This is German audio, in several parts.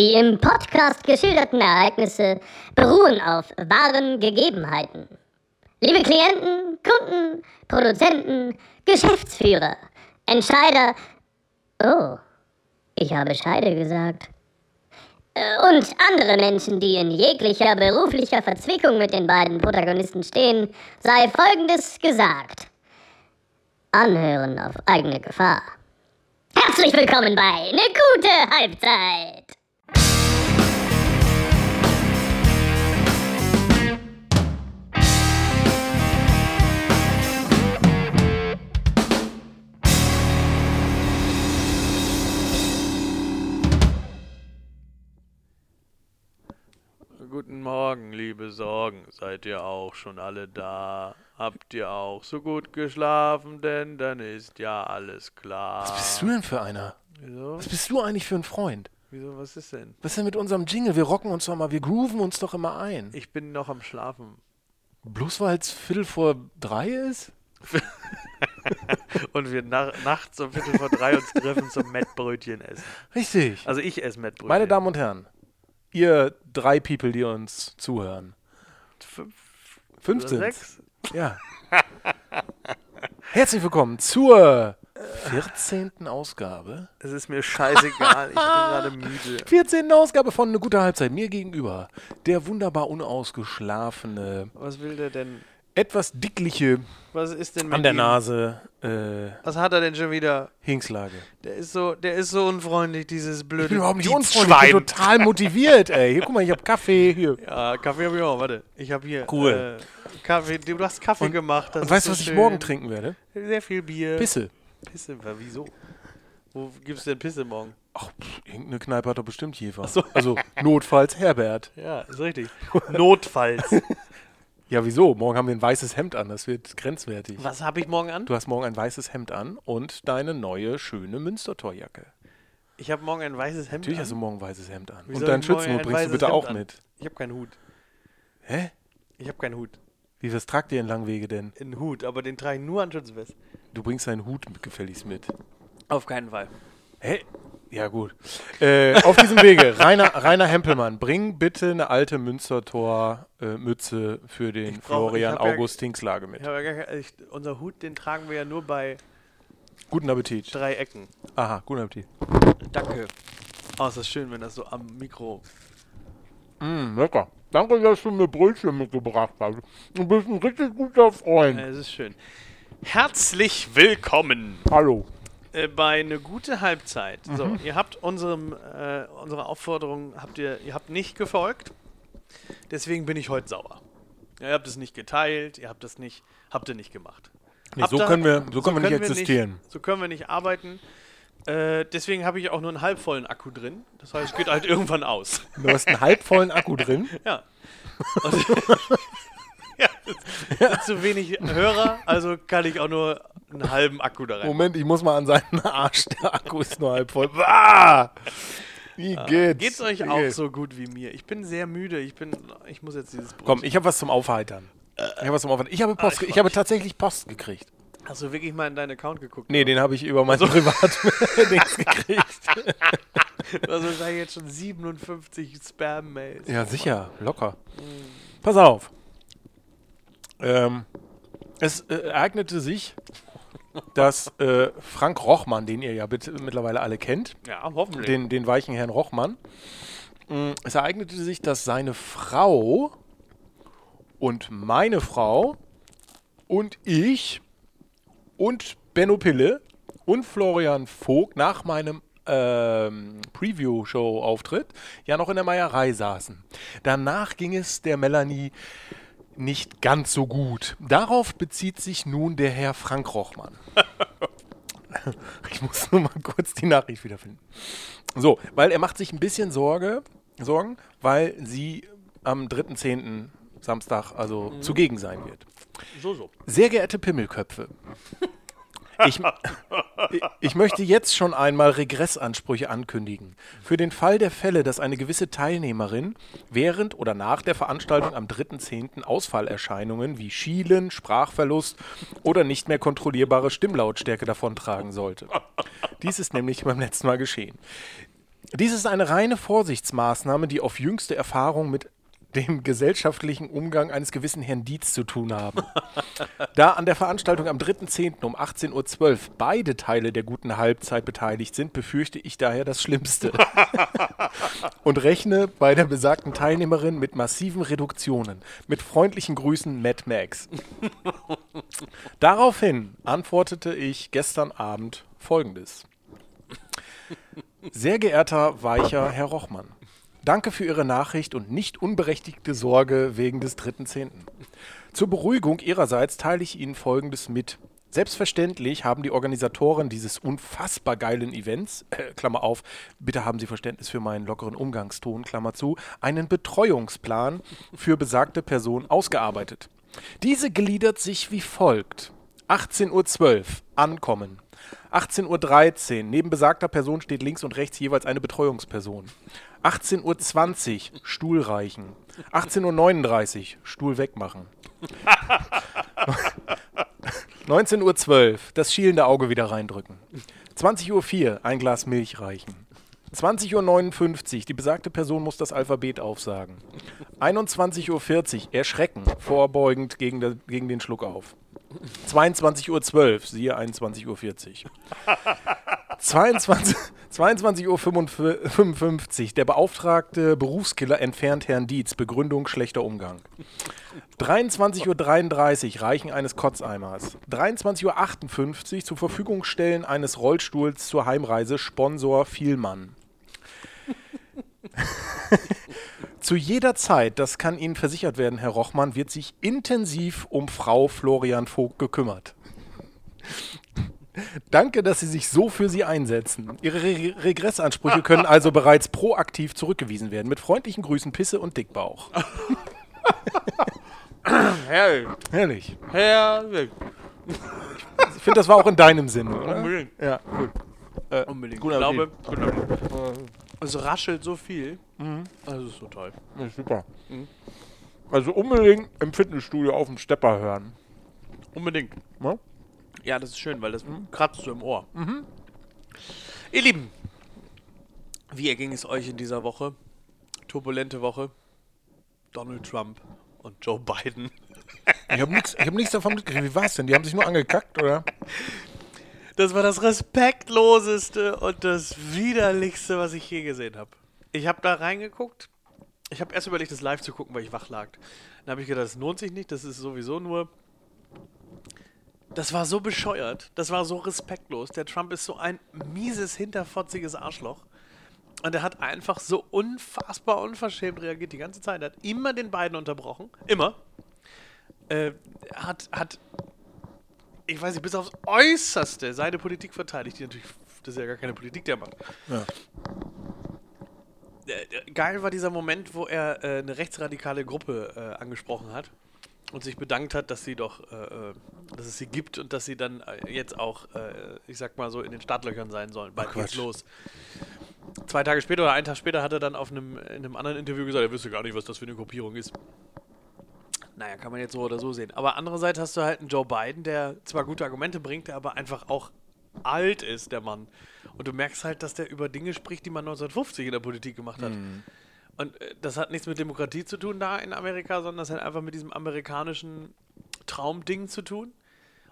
Die im Podcast geschilderten Ereignisse beruhen auf wahren Gegebenheiten. Liebe Klienten, Kunden, Produzenten, Geschäftsführer, Entscheider. Oh, ich habe Scheide gesagt. Äh, Und andere Menschen, die in jeglicher beruflicher Verzwickung mit den beiden Protagonisten stehen, sei Folgendes gesagt. Anhören auf eigene Gefahr. Herzlich willkommen bei Ne gute Halbzeit. Guten Morgen, liebe Sorgen. Seid ihr auch schon alle da? Habt ihr auch so gut geschlafen? Denn dann ist ja alles klar. Was bist du denn für einer? Wieso? Was bist du eigentlich für ein Freund? Wieso? Was ist denn? Was ist denn mit unserem Jingle? Wir rocken uns doch mal, wir grooven uns doch immer ein. Ich bin noch am Schlafen. Bloß weil es Viertel vor drei ist? Und wir na nachts um Viertel vor drei uns treffen zum Mettbrötchen essen. Richtig. Also ich esse Mettbrötchen. Meine Damen und Herren, ihr drei People, die uns zuhören. Fünf 15. oder sechs? Ja. Herzlich willkommen zur 14. Ausgabe. Es ist mir scheißegal. Ich bin gerade müde. 14. Ausgabe von Eine gute Halbzeit. Mir gegenüber der wunderbar unausgeschlafene, Was will der denn? Etwas dickliche, Was ist denn mit an der ihm? Nase, äh, Was hat er denn schon wieder? Hingslage. Der ist so, der ist so unfreundlich, dieses blöde Ich bin überhaupt nicht unfreundlich, ich bin total motiviert, ey. Hier, guck mal, ich hab Kaffee hier. Ja, Kaffee habe ich auch. Warte, ich habe hier. Cool. Äh, Kaffee. Du hast Kaffee Und- gemacht. Und weißt du, so was ich schön. morgen trinken werde? Sehr viel Bier. Pisse. Pisse. Wieso? Wo gibt's denn Pisse morgen? Ach, pff, irgendeine Kneipe hat doch bestimmt Jefer. so. Also, notfalls Herbert. Ja, ist richtig. Notfalls. Ja, wieso? Morgen haben wir ein weißes Hemd an, das wird grenzwertig. Was habe ich morgen an? Du hast morgen ein weißes Hemd an und deine neue, schöne Münstertorjacke. Ich habe morgen ein weißes Hemd Natürlich an. hast du morgen ein weißes Hemd an. Wie und deinen Schützenhut bringst du bitte Hemd auch an? mit. Ich habe keinen Hut. Hä? Ich habe keinen Hut. Wie, was tragt ihr in Langwege denn? Einen Hut, aber den trage ich nur an Schützenfest. Du bringst deinen Hut gefälligst mit. Auf keinen Fall. Hä? Ja, gut. Äh, auf diesem Wege, Rainer, Rainer Hempelmann, bring bitte eine alte Münstertor-Mütze für den brauch- Florian ja- August Hingslage mit. Ja ich, unser Hut, den tragen wir ja nur bei Guten Appetit. drei Ecken. Aha, guten Appetit. Danke. Oh, ist das schön, wenn das so am Mikro. Mm, lecker. Danke, dass du mir Brötchen mitgebracht hast. Du bist ein richtig guter Freund. Äh, Es ist schön. Herzlich willkommen Hallo. Äh, bei eine gute Halbzeit. So, Mhm. ihr habt unserem, äh, unserer Aufforderung habt ihr, ihr habt nicht gefolgt. Deswegen bin ich heute sauer. Ihr habt es nicht geteilt, ihr habt es nicht, habt ihr nicht gemacht. Nee, so ihr- können wir, so können wir nicht existieren. so können wir nicht arbeiten. Äh, deswegen habe ich auch nur einen halbvollen Akku drin. Das heißt, es geht halt irgendwann aus. Du hast einen halbvollen Akku drin. Ja. Und ja, zu wenig Hörer, also kann ich auch nur einen halben Akku da rein. Moment, ich muss mal an seinen Arsch. Der Akku ist nur halb voll. Ah! Wie geht's? Geht's euch Wie auch geht's? so gut wie mir? Ich bin sehr müde. Ich bin, ich muss jetzt dieses Brot. Komm, ich habe was zum Aufheitern. Ich habe was zum Aufheitern. Ich habe Post, Ah, ich ich, habe tatsächlich Post gekriegt. Hast du wirklich mal in deinen Account geguckt? Nee, den habe ich über mein Privat-Dings gekriegt. Du hast wahrscheinlich jetzt schon 57 Spam-Mails. Ja, sicher, locker. Pass auf. Ähm, es äh, ereignete sich, dass äh, Frank Rochmann, den ihr ja bitte, mittlerweile alle kennt, Ja, hoffentlich. den, den weichen Herrn Rochmann, mh, es ereignete sich, dass seine Frau und meine Frau und ich und Benno Pille und Florian Vogt nach meinem ähm, Preview-Show-Auftritt ja noch in der Meierei saßen. Danach ging es der Melanie nicht ganz so gut. Darauf bezieht sich nun der Herr Frank Rochmann. ich muss nur mal kurz die Nachricht wiederfinden. So, weil er macht sich ein bisschen Sorge, Sorgen, weil sie am 3.10. Samstag also zugegen sein wird. so, so. Sehr geehrte Pimmelköpfe. Ich, ich möchte jetzt schon einmal Regressansprüche ankündigen. Für den Fall der Fälle, dass eine gewisse Teilnehmerin während oder nach der Veranstaltung am 3.10. Ausfallerscheinungen wie Schielen, Sprachverlust oder nicht mehr kontrollierbare Stimmlautstärke davontragen sollte. Dies ist nämlich beim letzten Mal geschehen. Dies ist eine reine Vorsichtsmaßnahme, die auf jüngste Erfahrung mit dem gesellschaftlichen Umgang eines gewissen Herrn Dietz zu tun haben. da an der Veranstaltung am 3.10. um 18.12 Uhr beide Teile der guten Halbzeit beteiligt sind, befürchte ich daher das Schlimmste. Und rechne bei der besagten Teilnehmerin mit massiven Reduktionen. Mit freundlichen Grüßen, Matt Max. Daraufhin antwortete ich gestern Abend folgendes. Sehr geehrter, weicher Herr Rochmann. Danke für Ihre Nachricht und nicht unberechtigte Sorge wegen des 3.10. Zur Beruhigung Ihrerseits teile ich Ihnen Folgendes mit. Selbstverständlich haben die Organisatoren dieses unfassbar geilen Events, äh, Klammer auf, bitte haben Sie Verständnis für meinen lockeren Umgangston, Klammer zu, einen Betreuungsplan für besagte Person ausgearbeitet. Diese gliedert sich wie folgt. 18.12 Uhr ankommen. 18.13 Uhr neben besagter Person steht links und rechts jeweils eine Betreuungsperson. 18.20 Uhr Stuhl reichen. 18.39 Uhr Stuhl wegmachen. 19.12 Uhr das schielende Auge wieder reindrücken. 20.04 Uhr ein Glas Milch reichen. 20.59 Uhr die besagte Person muss das Alphabet aufsagen. 21.40 Uhr erschrecken, vorbeugend gegen, der, gegen den Schluck auf. 22.12 Uhr, siehe 21.40 Uhr. 22, 22.55 Uhr. Der beauftragte Berufskiller entfernt Herrn Dietz. Begründung schlechter Umgang. 23.33 Uhr. Reichen eines Kotzeimers. 23.58 Uhr. Zur Verfügung stellen eines Rollstuhls zur Heimreise. Sponsor Vielmann. Zu jeder Zeit, das kann Ihnen versichert werden, Herr Rochmann, wird sich intensiv um Frau Florian Vogt gekümmert. Danke, dass Sie sich so für sie einsetzen. Ihre Re Regressansprüche können also bereits proaktiv zurückgewiesen werden. Mit freundlichen Grüßen Pisse und Dickbauch. Herrlich. Herrlich. Herrlich. Ich finde, das war auch in deinem Sinne, oder? Unbedingt. Ja, gut. Äh, Unbedingt. Guter ich glaube, es raschelt so viel. Das ist so toll. Ja, super. Also unbedingt im Fitnessstudio auf dem Stepper hören. Unbedingt. Ne? Ja, das ist schön, weil das kratzt so im Ohr. Ihr Lieben, wie erging es euch in dieser Woche? Turbulente Woche. Donald Trump und Joe Biden. Ich habe nichts hab davon mitgekriegt. Wie war es denn? Die haben sich nur angekackt, oder? Das war das respektloseste und das widerlichste, was ich je gesehen habe. Ich habe da reingeguckt. Ich habe erst überlegt, das live zu gucken, weil ich wach lag. Dann habe ich gedacht, das lohnt sich nicht. Das ist sowieso nur. Das war so bescheuert. Das war so respektlos. Der Trump ist so ein mieses, hinterfotziges Arschloch. Und er hat einfach so unfassbar unverschämt reagiert die ganze Zeit. Er hat immer den beiden unterbrochen. Immer. Äh, hat, hat ich weiß nicht, bis aufs Äußerste seine Politik verteidigt, die natürlich, das ist ja gar keine Politik, der macht. Ja. Äh, Geil war dieser Moment, wo er äh, eine rechtsradikale Gruppe äh, angesprochen hat und sich bedankt hat, dass sie doch, äh, äh, dass es sie gibt und dass sie dann äh, jetzt auch, äh, ich sag mal so, in den Startlöchern sein sollen. Bald geht's los. Zwei Tage später oder einen Tag später hat er dann auf einem, in einem anderen Interview gesagt, er wüsste gar nicht, was das für eine Gruppierung ist. Naja, kann man jetzt so oder so sehen. Aber andererseits hast du halt einen Joe Biden, der zwar gute Argumente bringt, der aber einfach auch alt ist, der Mann. Und du merkst halt, dass der über Dinge spricht, die man 1950 in der Politik gemacht hat. Und äh, das hat nichts mit Demokratie zu tun da in Amerika, sondern das hat einfach mit diesem amerikanischen Traumding zu tun.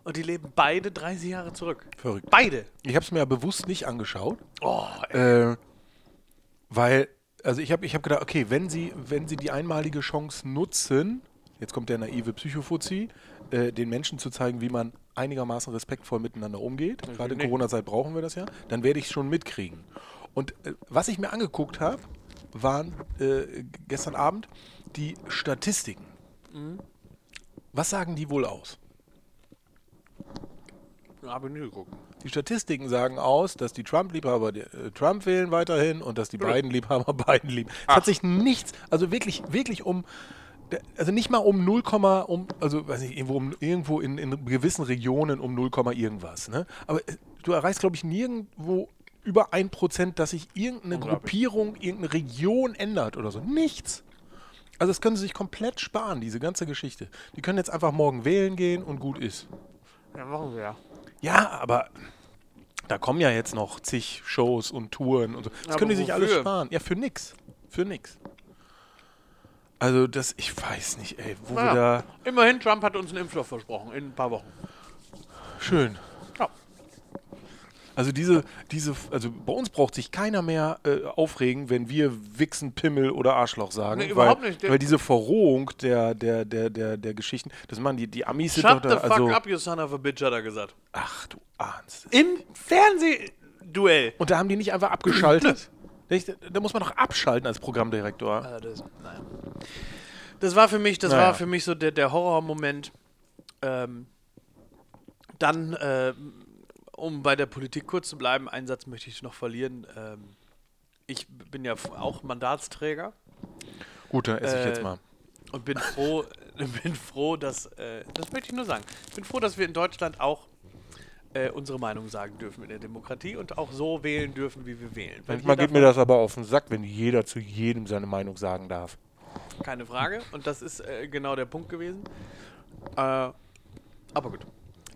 Und die leben beide 30 Jahre zurück. Verrückt. Beide. Ich habe es mir ja bewusst nicht angeschaut, Oh, ey. äh, weil, also ich habe ich hab gedacht, okay, wenn sie, wenn sie die einmalige Chance nutzen, jetzt kommt der naive Psychofuzzi, äh, den Menschen zu zeigen, wie man einigermaßen respektvoll miteinander umgeht, gerade in. Corona-Zeit brauchen wir das ja, dann werde ich es schon mitkriegen. Und äh, was ich mir angeguckt habe, waren äh, gestern Abend die Statistiken. Was sagen die wohl aus? Habe ich nie geguckt. Die Statistiken sagen aus, dass die Trump-Liebhaber äh, Trump wählen weiterhin und dass die Biden-Liebhaber Biden lieben. Es hat sich nichts, also wirklich, wirklich um, also nicht mal um 0, um, also weiß nicht, irgendwo, um, irgendwo in, in gewissen Regionen um 0, irgendwas. Ne? Aber äh, du erreichst, glaube ich, nirgendwo über 1%, dass sich irgendeine. Gruppierung, irgendeine Region ändert oder so. Nichts. Also das können sie sich komplett sparen, diese ganze Geschichte. Die können jetzt einfach morgen wählen gehen und gut ist. Ja, machen wir ja. Ja, aber Da kommen ja jetzt noch zig Shows und Touren und so. Das Aber können die sich alles sparen. Ja, für nix. Für nix. Also das, ich weiß nicht, ey, wo wir Naja, da. immerhin, Trump hat uns einen Impfstoff versprochen in ein paar Wochen. Schön. Also diese, diese, also bei uns braucht sich keiner mehr äh, aufregen, wenn wir Wichsen, Pimmel oder Arschloch sagen. Nee, weil, überhaupt nicht. Weil diese Verrohung der, der, der, der, der Geschichten, das machen die, die Amis sind Shut doch the da, fuck also. up, you son of a bitch, hat er gesagt. Ach du ahnst es. Im Fernsehduell. Und da haben die nicht einfach abgeschaltet. Da muss man doch abschalten als Programmdirektor. Ja, das, naja. das war für mich, das Naja. war für mich so der, der Horrormoment. Ähm, dann, äh, um bei der Politik kurz zu bleiben, einen Satz möchte ich noch verlieren. Ähm, ich bin ja auch Mandatsträger Gut, dann esse ich Äh, jetzt mal. und bin froh, bin froh, dass, äh, das möchte ich nur sagen, ich bin froh, dass wir in Deutschland auch äh, unsere Meinung sagen dürfen in der Demokratie und auch so wählen dürfen, wie wir wählen. Weil Manchmal geht mir das aber auf den Sack, wenn jeder zu jedem seine Meinung sagen darf. Keine Frage. Und das ist äh, genau der Punkt gewesen. Äh, aber gut.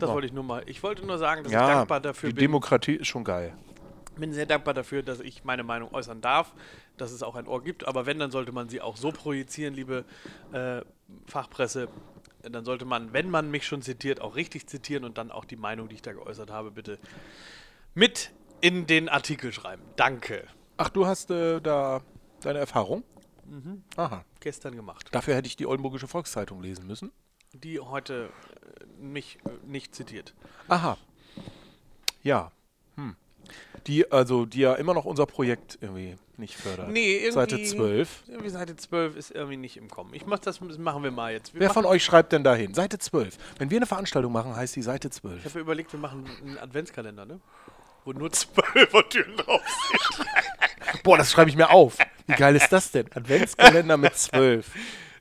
Das Ja. wollte ich nur mal. Ich wollte nur sagen, dass ich Ja, dankbar dafür die bin. Demokratie ist schon geil. bin sehr dankbar dafür, dass ich meine Meinung äußern darf, dass es auch ein Ohr gibt. Aber wenn, dann sollte man sie auch so projizieren, liebe äh, Fachpresse. Dann sollte man, wenn man mich schon zitiert, auch richtig zitieren und dann auch die Meinung, die ich da geäußert habe, bitte mit in den Artikel schreiben. Danke. Ach, du hast äh, da deine Erfahrung? Mhm. Aha. Gestern gemacht. Dafür hätte ich die Oldenburgische Volkszeitung lesen müssen. Die heute äh, mich äh, nicht zitiert. Aha. Ja. Hm. Die, also, die ja immer noch unser Projekt irgendwie nicht fördert. Nee, irgendwie. Seite 12. Irgendwie Seite 12 ist irgendwie nicht im Kommen. Ich mach das, das machen wir mal jetzt. Wir Wer von euch schreibt denn dahin? Seite 12. Wenn wir eine Veranstaltung machen, heißt die Seite Ich 12. habe mir überlegt, wir machen einen Adventskalender, ne? Wo nur Zwölfertüren drauf sind. Boah, das schreibe ich mir auf. Wie geil ist das denn? Adventskalender mit 12.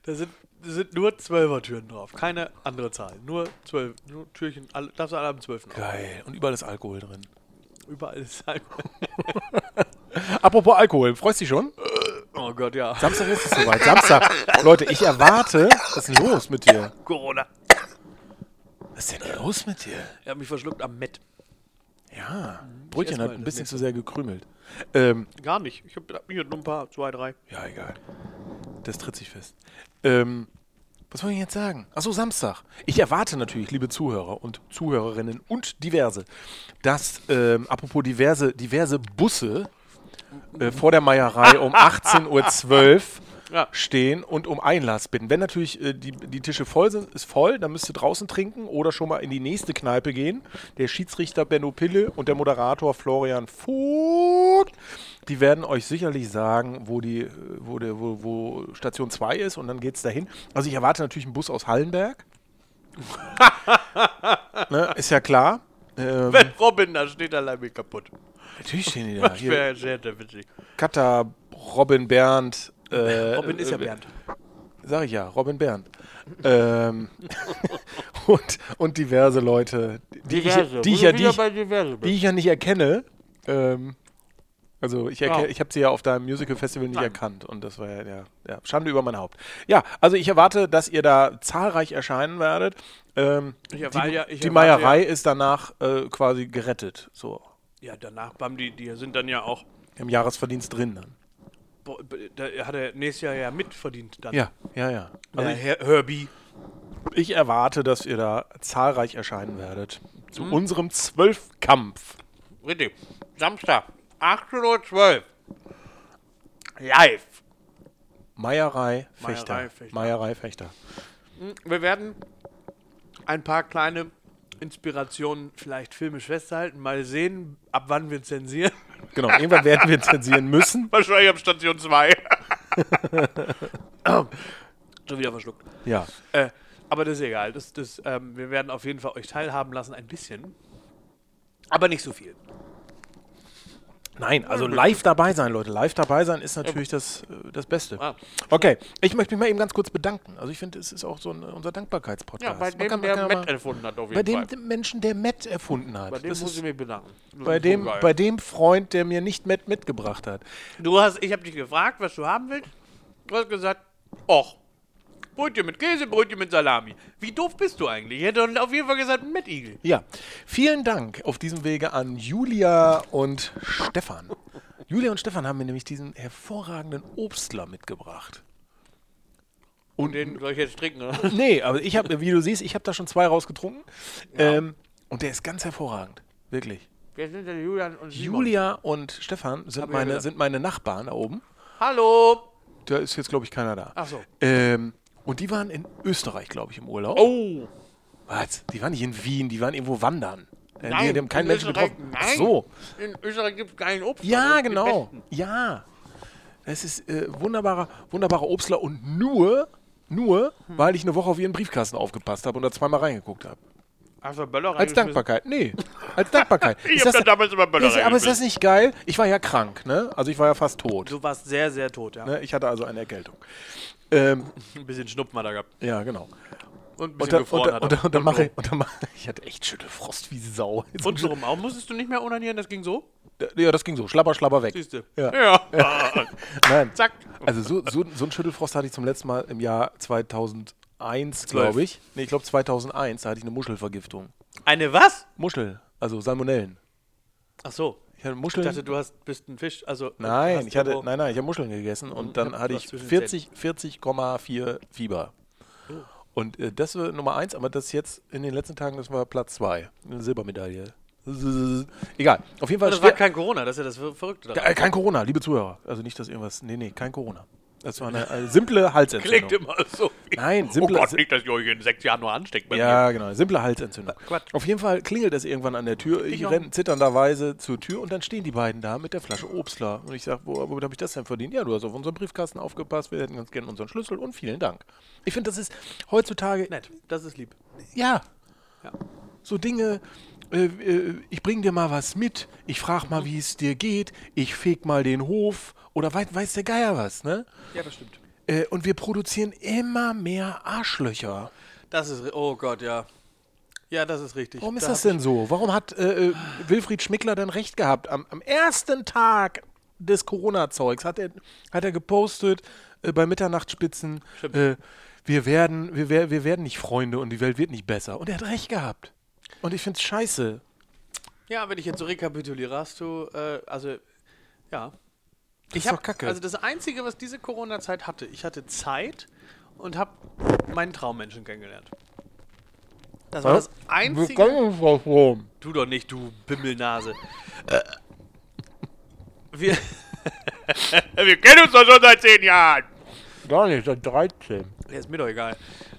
Da sind, sind nur Zwölfertüren drauf. Keine andere Zahl. Nur zwölf. Nur Türchen. Alle, darfst du alle am 12. auf. Geil. Und überall ist Alkohol drin. Überall ist halt. Apropos Alkohol, freust du dich schon? Oh Gott, ja. Samstag ist es soweit. Samstag. Leute, ich erwarte. Was ist denn los mit dir? Corona. Was ist denn los mit dir? Er hat mich verschluckt am Met. Ja. Brötchen erst hat ein bisschen zu sehr gekrümelt. Ähm, Gar nicht. Ich habe hier nur ein paar, zwei, drei. ja, egal. Das tritt sich fest. Ähm, was wollte ich jetzt sagen? Achso, Samstag. Ich erwarte natürlich, liebe Zuhörer und Zuhörerinnen und diverse, dass, ähm, apropos diverse, diverse Busse äh, vor der Meierei um 18.12 Uhr Ja. stehen und um Einlass bitten. Wenn natürlich äh, die, die Tische voll sind, ist voll, dann müsst ihr draußen trinken oder schon mal in die nächste Kneipe gehen. Der Schiedsrichter Benno Pille und der Moderator Florian Vogt, die werden euch sicherlich sagen, wo, die, äh, wo, der, wo, wo Station 2 ist und dann geht es dahin. Also ich erwarte natürlich einen Bus aus Hallenberg. ne, ist ja klar. Ähm, Wenn Robin da steht, allein mir kaputt. natürlich stehen die da. Das wäre sehr, sehr witzig. Katta, Robin Bernd. Äh, Robin ist ja äh, Bernd. Sag ich ja, Robin Bernd. ähm, und, und diverse Leute, die, ich, die, ich, ja, die, ich, die ich ja nicht erkenne. Ähm, also ich, erke- Ja. ich habe sie ja auf deinem Musical Festival nicht Nein. erkannt und das war ja, ja, ja Schande über mein Haupt. Ja, also ich erwarte, dass ihr da zahlreich erscheinen werdet. Ähm, die ja- die Meierei ist danach äh, quasi gerettet, so Ja, danach, bam, die, die sind dann ja auch. im Jahresverdienst drin dann. Da hat er nächstes Jahr ja mitverdient dann. Ja, ja, ja. Also ich, Herr Herbie. ich erwarte, dass ihr da zahlreich erscheinen werdet zu Mhm. unserem Zwölfkampf. Richtig. Samstag, 18.12 Uhr. Live. Meierei Fechter. Meierei Fechter. Meierei Fechter. Wir werden ein paar kleine Inspirationen vielleicht filmisch festhalten. Mal sehen, ab wann wir zensieren. Genau, irgendwann werden wir zensieren müssen. Wahrscheinlich ab Station 2. Schon wieder verschluckt. Ja. Äh, aber das ist egal. Das, das, ähm, wir werden auf jeden Fall euch teilhaben lassen, ein bisschen. Aber nicht so viel. Nein, also live dabei sein, Leute. Live dabei sein ist natürlich das, äh, das Beste. Okay, ich möchte mich mal eben ganz kurz bedanken. Also ich finde, es ist auch so ein, unser Dankbarkeitspodcast. Ja, bei dem, kann- der mal- erfunden hat, auf jeden bei dem Fall. Menschen, der Matt erfunden hat. Bei dem das muss ich mich bedanken. Das bei, so dem, bei dem Freund, der mir nicht Matt mitgebracht hat. Du hast, ich habe dich gefragt, was du haben willst. Du hast gesagt, och, Brötchen mit Käse, Brötchen mit Salami. Wie doof bist du eigentlich? Ich hätte auf jeden Fall gesagt Mettigel. Ja, vielen Dank auf diesem Wege an Julia und Stefan. Julia und Stefan haben mir nämlich diesen hervorragenden Obstler mitgebracht. Und den soll ich jetzt trinken, oder? Nee, aber ich habe, wie du siehst, ich habe da schon zwei rausgetrunken. Ähm, und der ist ganz hervorragend. Wirklich. Wer sind denn Julian und Simon? Julia und Stefan sind Hab ja meine, sind meine Nachbarn da oben. Hallo! Da ist jetzt, glaube ich, keiner da. Ach so. Ähm, und die waren in Österreich, glaube ich, im Urlaub. Oh! Was? Die waren nicht in Wien, die waren irgendwo wandern. Äh, Nein, die, die haben keinen in Menschen Österreich, getroffen. nein. Ach so. In Österreich gibt es keinen Obst. Ja, genau. Ja. Es ist äh, wunderbarer, wunderbarer Obstler und nur, nur, Hm. weil ich eine Woche auf ihren Briefkasten aufgepasst habe und da zweimal reingeguckt habe. Du Böller Als? Dankbarkeit. Nee, als Dankbarkeit. Ich Ist hab das- da damals immer Böller ist, aber ist das nicht geil? Ich war ja krank, ne? Also ich war ja fast tot. Du warst sehr, sehr tot, ja. Ne? Ich hatte also eine Erkältung. Ähm, Ein bisschen Schnupfen hat er gehabt. ja, genau. Und ein Und bisschen und, gefroren dann- hat und, er. und dann mache ich, und dann mache ich hatte echt Schüttelfrost wie Sau. Jetzt Und so auch musstest du nicht mehr onanieren, das ging so? Ja, das ging so. Schlapper, schlapper weg. Siehst du. Ja. ja. Nein. Zack. Also so, so, so einen Schüttelfrost hatte ich zum letzten Mal im Jahr 2001, glaube ich. Nee, ich glaube 2001, da hatte ich eine Muschelvergiftung. Eine was? Muschel, also Salmonellen. Ach so. Ich hatte Ich Muscheln. dachte, du hast, bist ein Fisch. Also, nein, hast ich hatte, nein, nein, ich habe Muscheln gegessen und dann hatte ich zwischen den 40 40,4 Fieber. Oh. Und äh, das war Nummer eins, aber das jetzt in den letzten Tagen, das war Platz zwei. Eine Silbermedaille. Egal. Auf jeden Fall Das war kein Corona, das ist ja das Ver- Verrückte daran. Äh, kein Corona, liebe Zuhörer. Also nicht, dass irgendwas. Nee, nee, kein Corona. Das war eine, äh, simple Halsentzündung. Klingt immer so. Nein, oh simple. Gott, nicht, dass ihr euch in sechs Jahren nur ansteckt bei mir. ja, genau. Simple Halsentzündung. Quatsch. Auf jeden Fall klingelt es irgendwann an der Tür. Ich, Ich renne zitternderweise zur Tür und dann stehen die beiden da mit der Flasche Obstler. Und ich sage, wo, womit habe ich das denn verdient? Ja, du hast auf unseren Briefkasten aufgepasst. Wir hätten ganz gerne unseren Schlüssel und vielen Dank. Ich finde, das ist heutzutage. Nett, das ist lieb. Ja. Ja. So Dinge. Äh, äh, ich bring dir mal was mit. Ich frage mal, wie es dir geht. Ich feg mal den Hof. Oder weiß, weiß der Geier was, ne? Ja, das stimmt. Äh, und wir produzieren immer mehr Arschlöcher. Das ist, oh Gott, ja. Ja, das ist richtig. Warum ist Da das denn so? Warum hat äh, äh, Wilfried Schmickler denn recht gehabt? Am, am ersten Tag des Corona-Zeugs hat er, hat er gepostet äh, bei Mitternachtsspitzen, äh, wir, werden, wir, wir werden nicht Freunde und die Welt wird nicht besser. Und er hat recht gehabt. Und ich finde es scheiße. Ja, wenn ich jetzt so rekapituliere, hast du, äh, also, ja. Ich ist doch hab, Kacke. Also das Einzige, was diese Corona-Zeit hatte, ich hatte Zeit und habe meinen Traummenschen kennengelernt. Das war das Einzige. Du doch nicht, du Bimmelnase. Äh, wir, wir kennen uns doch schon seit zehn Jahren. Gar nicht, seit 13. Ja, ist mir doch egal.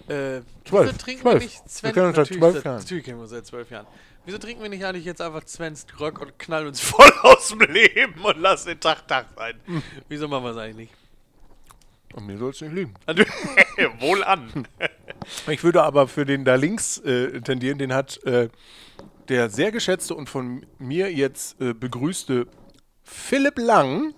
Äh, Zwölf, wieso trinken zwölf. wir nicht Wir Sven? kennen uns seit zwölf Jahren. Natürlich kennen wir uns seit zwölf Jahren. Wieso trinken wir nicht eigentlich jetzt einfach Svens Gröck und knallen uns voll aus dem Leben und lassen den Tag Tag sein? Hm. Wieso machen wir es eigentlich nicht? Und mir soll es nicht liegen. Also, Wohl an. Ich würde aber für den da links äh, tendieren, den hat äh, der sehr geschätzte und von mir jetzt äh, begrüßte Philipp Lang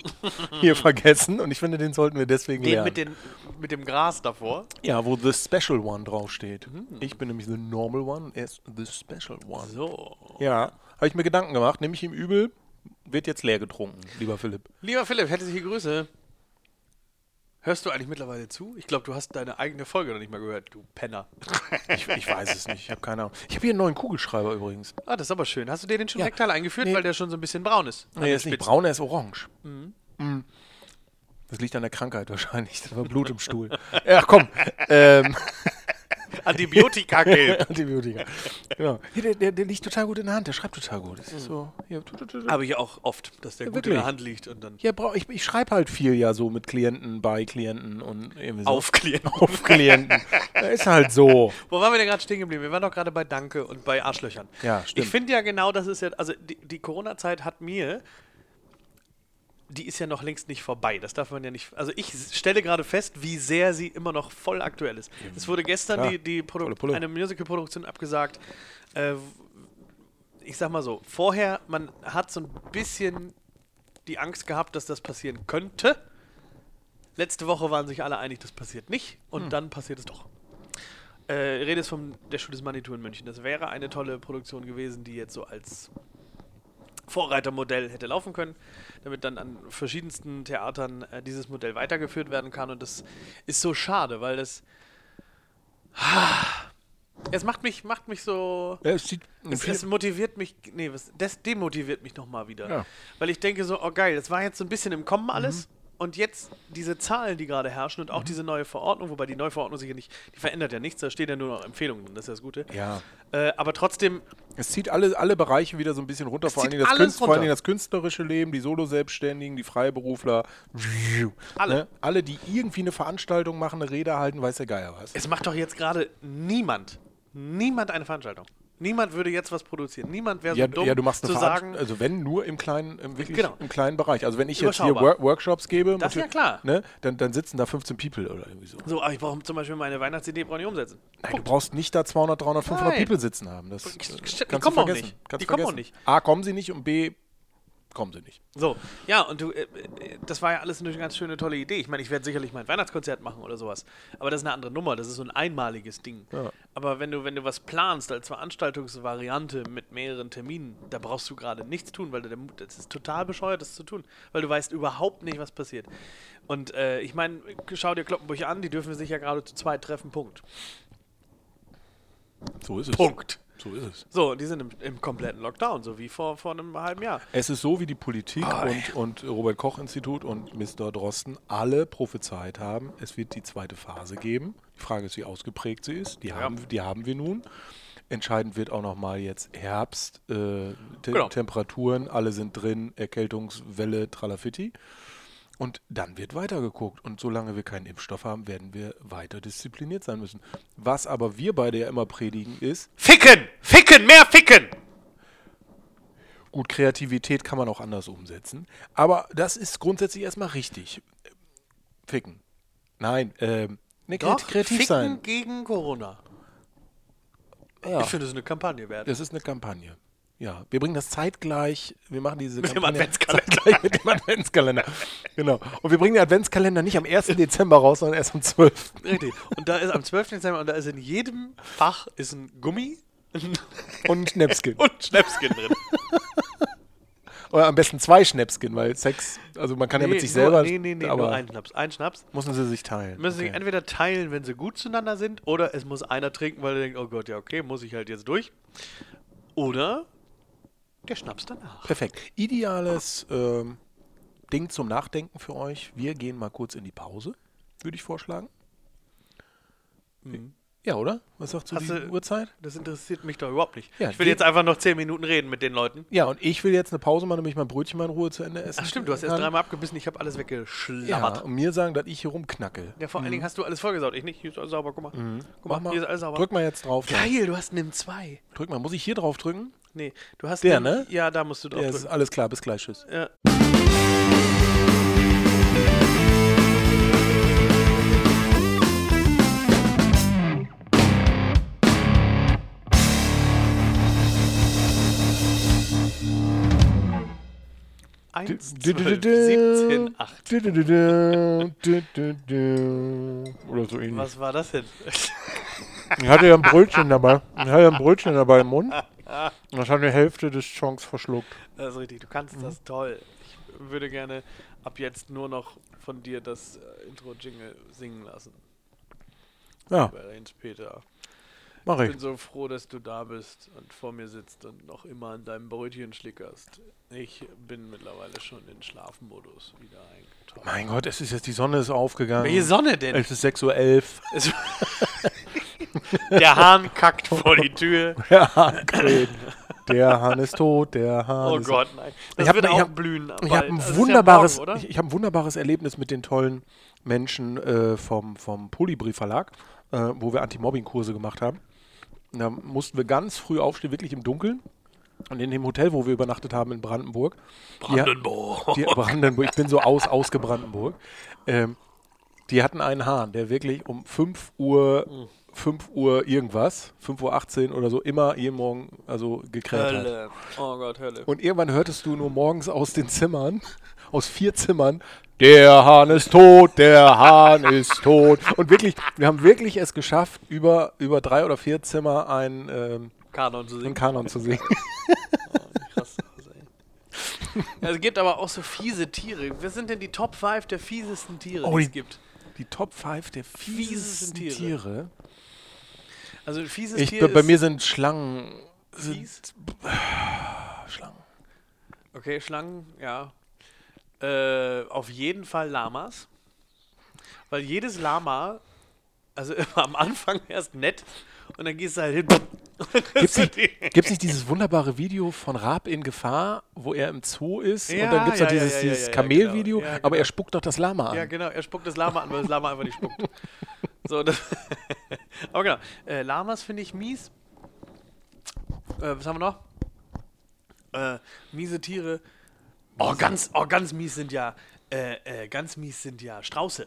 hier vergessen und ich finde, den sollten wir deswegen Den lernen. mit, den, mit dem Gras davor. ja, wo The Special One draufsteht. Ich bin nämlich The Normal One, er ist The Special One. So. Ja, habe ich mir Gedanken gemacht, nehme ich ihm übel, wird jetzt leer getrunken, lieber Philipp. Lieber Philipp, herzliche Grüße. Hörst du eigentlich mittlerweile zu? Ich glaube, du hast deine eigene Folge noch nicht mal gehört, du Penner. Ich, ich weiß es nicht, ich habe keine Ahnung. Ich habe hier einen neuen Kugelschreiber übrigens. Ah, das ist aber schön. Hast du dir den schon Ja. Rektal eingeführt, Nee. weil der schon so ein bisschen braun ist? Nee, er den ist nicht braun, er ist orange. Mhm. Das liegt an der Krankheit wahrscheinlich. Da war Blut im Stuhl. Ach komm. Ähm, Antibiotika-Gelb. Antibiotika. Genau. Hier, der, der, der liegt total gut in der Hand. Der schreibt total gut. Das ist so. Hier. Habe ich auch oft, dass der Ja, gut in wirklich? der Hand liegt und dann Hier brauch, ich, ich schreibe halt viel ja so mit Klienten, bei Klienten und irgendwie so. aufklären. Auf Klienten. Das ist halt so. Wo waren wir denn gerade stehen geblieben? Wir waren doch gerade bei Danke und bei Arschlöchern. Ja, stimmt. Ich finde ja genau, das ist ja, also die, die Corona-Zeit hat mir, die ist ja noch längst nicht vorbei. Das darf man ja nicht, also ich stelle gerade fest, wie sehr sie immer noch voll aktuell ist. Es wurde gestern Klar. die, die Produ Pulle. eine Musical-Produktion abgesagt. Äh, ich sag mal so, vorher, man hat so ein bisschen die Angst gehabt, dass das passieren könnte. Letzte Woche waren sich alle einig, das passiert nicht. Und dann passiert es doch. Äh, Rede ist von der Schule des Manitou in München. Das wäre eine tolle Produktion gewesen, die jetzt so als Vorreitermodell hätte laufen können, damit dann an verschiedensten Theatern äh, dieses Modell weitergeführt werden kann. Und das ist so schade, weil das Es macht mich, macht mich so. Ja, es sieht Es, es motiviert mich, nee, was, das demotiviert mich nochmal wieder. Ja. Weil ich denke so, oh geil, das war jetzt so ein bisschen im Kommen alles. Und jetzt diese Zahlen, die gerade herrschen und auch diese neue Verordnung, wobei die neue Verordnung sich ja nicht, die verändert ja nichts, da stehen ja nur noch Empfehlungen drin, das ist ja das Gute. ja. Äh, aber trotzdem, Es zieht alle, alle Bereiche wieder so ein bisschen runter, vor allen, Dingen das Künst, vor allen runter. Dingen das künstlerische Leben, die Solo-Selbstständigen, die Freiberufler. Alle. Ne? Alle, die irgendwie eine Veranstaltung machen, eine Rede halten, weiß der Geier was. es macht doch jetzt gerade niemand, niemand eine Veranstaltung. Niemand würde jetzt was produzieren. Niemand wäre so Ja, dumm ja, du machst eine zu sagen, also wenn nur im kleinen, im wirklich Genau. im kleinen Bereich. Also wenn ich jetzt hier Überschaubar. Wor Workshops gebe, Das ist ja klar. Ne, dann, dann sitzen da 15 People oder irgendwie so. so, aber ich brauche zum Beispiel meine Weihnachtsidee brauche ich nicht umsetzen. Nein, du brauchst nicht da 200, 300, 500 Nein. People sitzen haben. Das Die äh, kommen kannst du auch nicht. Kannst Die kommen auch nicht. A, kommen sie nicht und B, kommen sie nicht. So, ja, und du, äh, äh, das war ja alles eine ganz schöne, tolle Idee. Ich meine, ich werde sicherlich mein Weihnachtskonzert machen oder sowas. Aber das ist eine andere Nummer, das ist so ein einmaliges Ding. Ja. Aber wenn du, wenn du was planst als Veranstaltungsvariante mit mehreren Terminen, da brauchst du gerade nichts tun, weil der Mut, das ist total bescheuert, das zu tun. Weil du weißt überhaupt nicht, was passiert. Und äh, ich meine, schau dir Kloppenburg an, die dürfen sich ja gerade zu zweit treffen, Punkt. So ist es. Punkt. So ist es. So, die sind im, im kompletten Lockdown, so wie vor, vor einem halben Jahr. Es ist so, wie die Politik Oh, und, und Robert Koch Institut und Mr. Drosten alle prophezeit haben, es wird die zweite Phase geben. Die Frage ist, wie ausgeprägt sie ist. Die, haben, die haben wir nun. Entscheidend wird auch nochmal jetzt Herbst, äh, Te Genau. Temperaturen, alle sind drin, Erkältungswelle, Tralafitti. Und dann wird weitergeguckt. Und solange wir keinen Impfstoff haben, werden wir weiter diszipliniert sein müssen. Was aber wir beide ja immer predigen ist, Ficken! Ficken! Mehr ficken! Gut, Kreativität kann man auch anders umsetzen. Aber das ist grundsätzlich erstmal richtig. Ficken. Nein, ähm, ne, Doch, kreativ, ficken sein. gegen Corona. Ja, Ich finde, das ist eine Kampagne wert. das ist eine Kampagne. Ja, wir bringen das zeitgleich, wir machen diese Mit dem Adventskalender. mit dem Adventskalender. genau. Und wir bringen den Adventskalender nicht am 1. Dezember raus, sondern erst am 12. Richtig. Und da ist am 12. Dezember und da ist in jedem Fach ist ein Gummi Und ein Schnäpskin. und Schnäpskin drin. Oder am besten zwei Schnäpskin, weil Sex, also man kann ja mit sich nur, selber, Nee, nee, nee, aber nur ein Schnaps. Ein Schnaps. müssen sie sich teilen. Müssen sie Okay. entweder teilen, wenn sie gut zueinander sind, oder es muss einer trinken, weil er denkt, oh Gott, ja, okay, muss ich halt jetzt durch. Oder der Schnaps danach. Perfekt. Ideales ähm, Ding zum Nachdenken für euch. Wir gehen mal kurz in die Pause, würde ich vorschlagen. Ja, oder? Was sagst du Mhm. Du- Uhrzeit? Das interessiert mich doch überhaupt nicht. Ja, ich will jetzt einfach noch 10 Minuten reden mit den Leuten. Ja, und ich will jetzt eine Pause machen, damit ich mein Brötchen mal in Ruhe zu Ende essen Ach stimmt, du hast erst dreimal abgebissen, ich habe alles Ja, weggeschlabbert. und mir sagen, dass ich hier rumknacke. Ja, vor allen Dingen hast du alles vollgesaut. Ich nicht. Hier ist alles sauber. Guck mal. Guck Mhm. Mach mal, mal. hier ist alles sauber. Drück mal jetzt drauf. Geil, du hast einen M2. Drück mal. Muss ich hier drauf drücken? Nee, du hast Der, einen, ne? Ja, da musst du drauf Ja, ist alles klar. Bis gleich. Tschüss. Ja. Eins, Du- du- du- zwölf, du- 17, 8. du- du- du- du- du- du- du. Oder so ähnlich. Was war das denn? Ich hatte ja ein Brötchen dabei. Ich hatte ja ein Brötchen dabei im Mund. Das hat die Hälfte des Chunks verschluckt. Das ist richtig, du kannst das Mhm. toll. Ich würde gerne ab jetzt nur noch von dir das äh, Intro-Jingle singen lassen. Ja, Bei Reins Peter. mach Ich ich. bin so froh, dass du da bist und vor mir sitzt und noch immer an deinem Brötchen schlickerst. Ich bin mittlerweile schon in Schlafmodus wieder eingetaucht. Mein Gott, es ist jetzt, die Sonne ist aufgegangen. Welche Sonne denn? Es ist 6.11 Uhr. Der Hahn kackt vor die Tür. Der Hahn kräht. Der Hahn ist tot, der Hahn Oh ist Gott, nein. Das Ich hab- wird ich auch hab- blühen. Ich habe ein ja wunderbares, morgen, oder? ich, ich habe ein wunderbares Erlebnis mit den tollen Menschen äh, vom, vom Polybri Verlag, äh, wo wir Anti-Mobbing-Kurse gemacht haben. Und Da mussten wir ganz früh aufstehen, wirklich im Dunkeln. Und in dem Hotel, wo wir übernachtet haben in Brandenburg. die- Brandenburg. Die, Brandenburg, ich bin so aus, ausgebrandenburg. Ähm, die hatten einen Hahn, der wirklich um 5 Uhr, 5 Uhr irgendwas, 5.18 Uhr oder so, immer jeden Morgen also gekräht hat. Hölle. Oh Gott, Hölle. Und irgendwann hörtest du nur morgens aus den Zimmern, aus vier Zimmern, der Hahn ist tot, der Hahn ist tot. Und wirklich, wir haben wirklich es geschafft, über, über drei oder vier Zimmer einen, ähm, Kanon zu einen singen. Kanon zu singen. Krass. aus, ey. Ja, es gibt aber auch so fiese Tiere. Was sind denn die Top 5 der fiesesten Tiere, Oh, die die- es gibt? Die Top 5 der fiesesten Fiesesten Tiere. Tiere. Also ein fieses Ich, Tier bei mir sind Schlangen. Sind, fies. Schlangen. Okay, Schlangen, ja. Äh, auf jeden Fall Lamas. Weil jedes Lama, also immer am Anfang erst nett und dann gehst du halt hin. Gibt's nicht, gibt's nicht dieses wunderbare Video von Raab in Gefahr, wo er im Zoo ist Ja, und dann gibt es ja, doch ja, dieses, ja, ja, dieses Kamelvideo, genau. Aber genau. er spuckt doch das Lama an. Ja, genau, er spuckt das Lama an, weil das Lama einfach nicht spuckt. So, das aber genau. Äh, Lamas finde ich mies. Äh, was haben wir noch? Äh, miese Tiere. Oh, ganz, oh, ganz mies sind ja, äh, äh, ganz mies sind ja Strauße.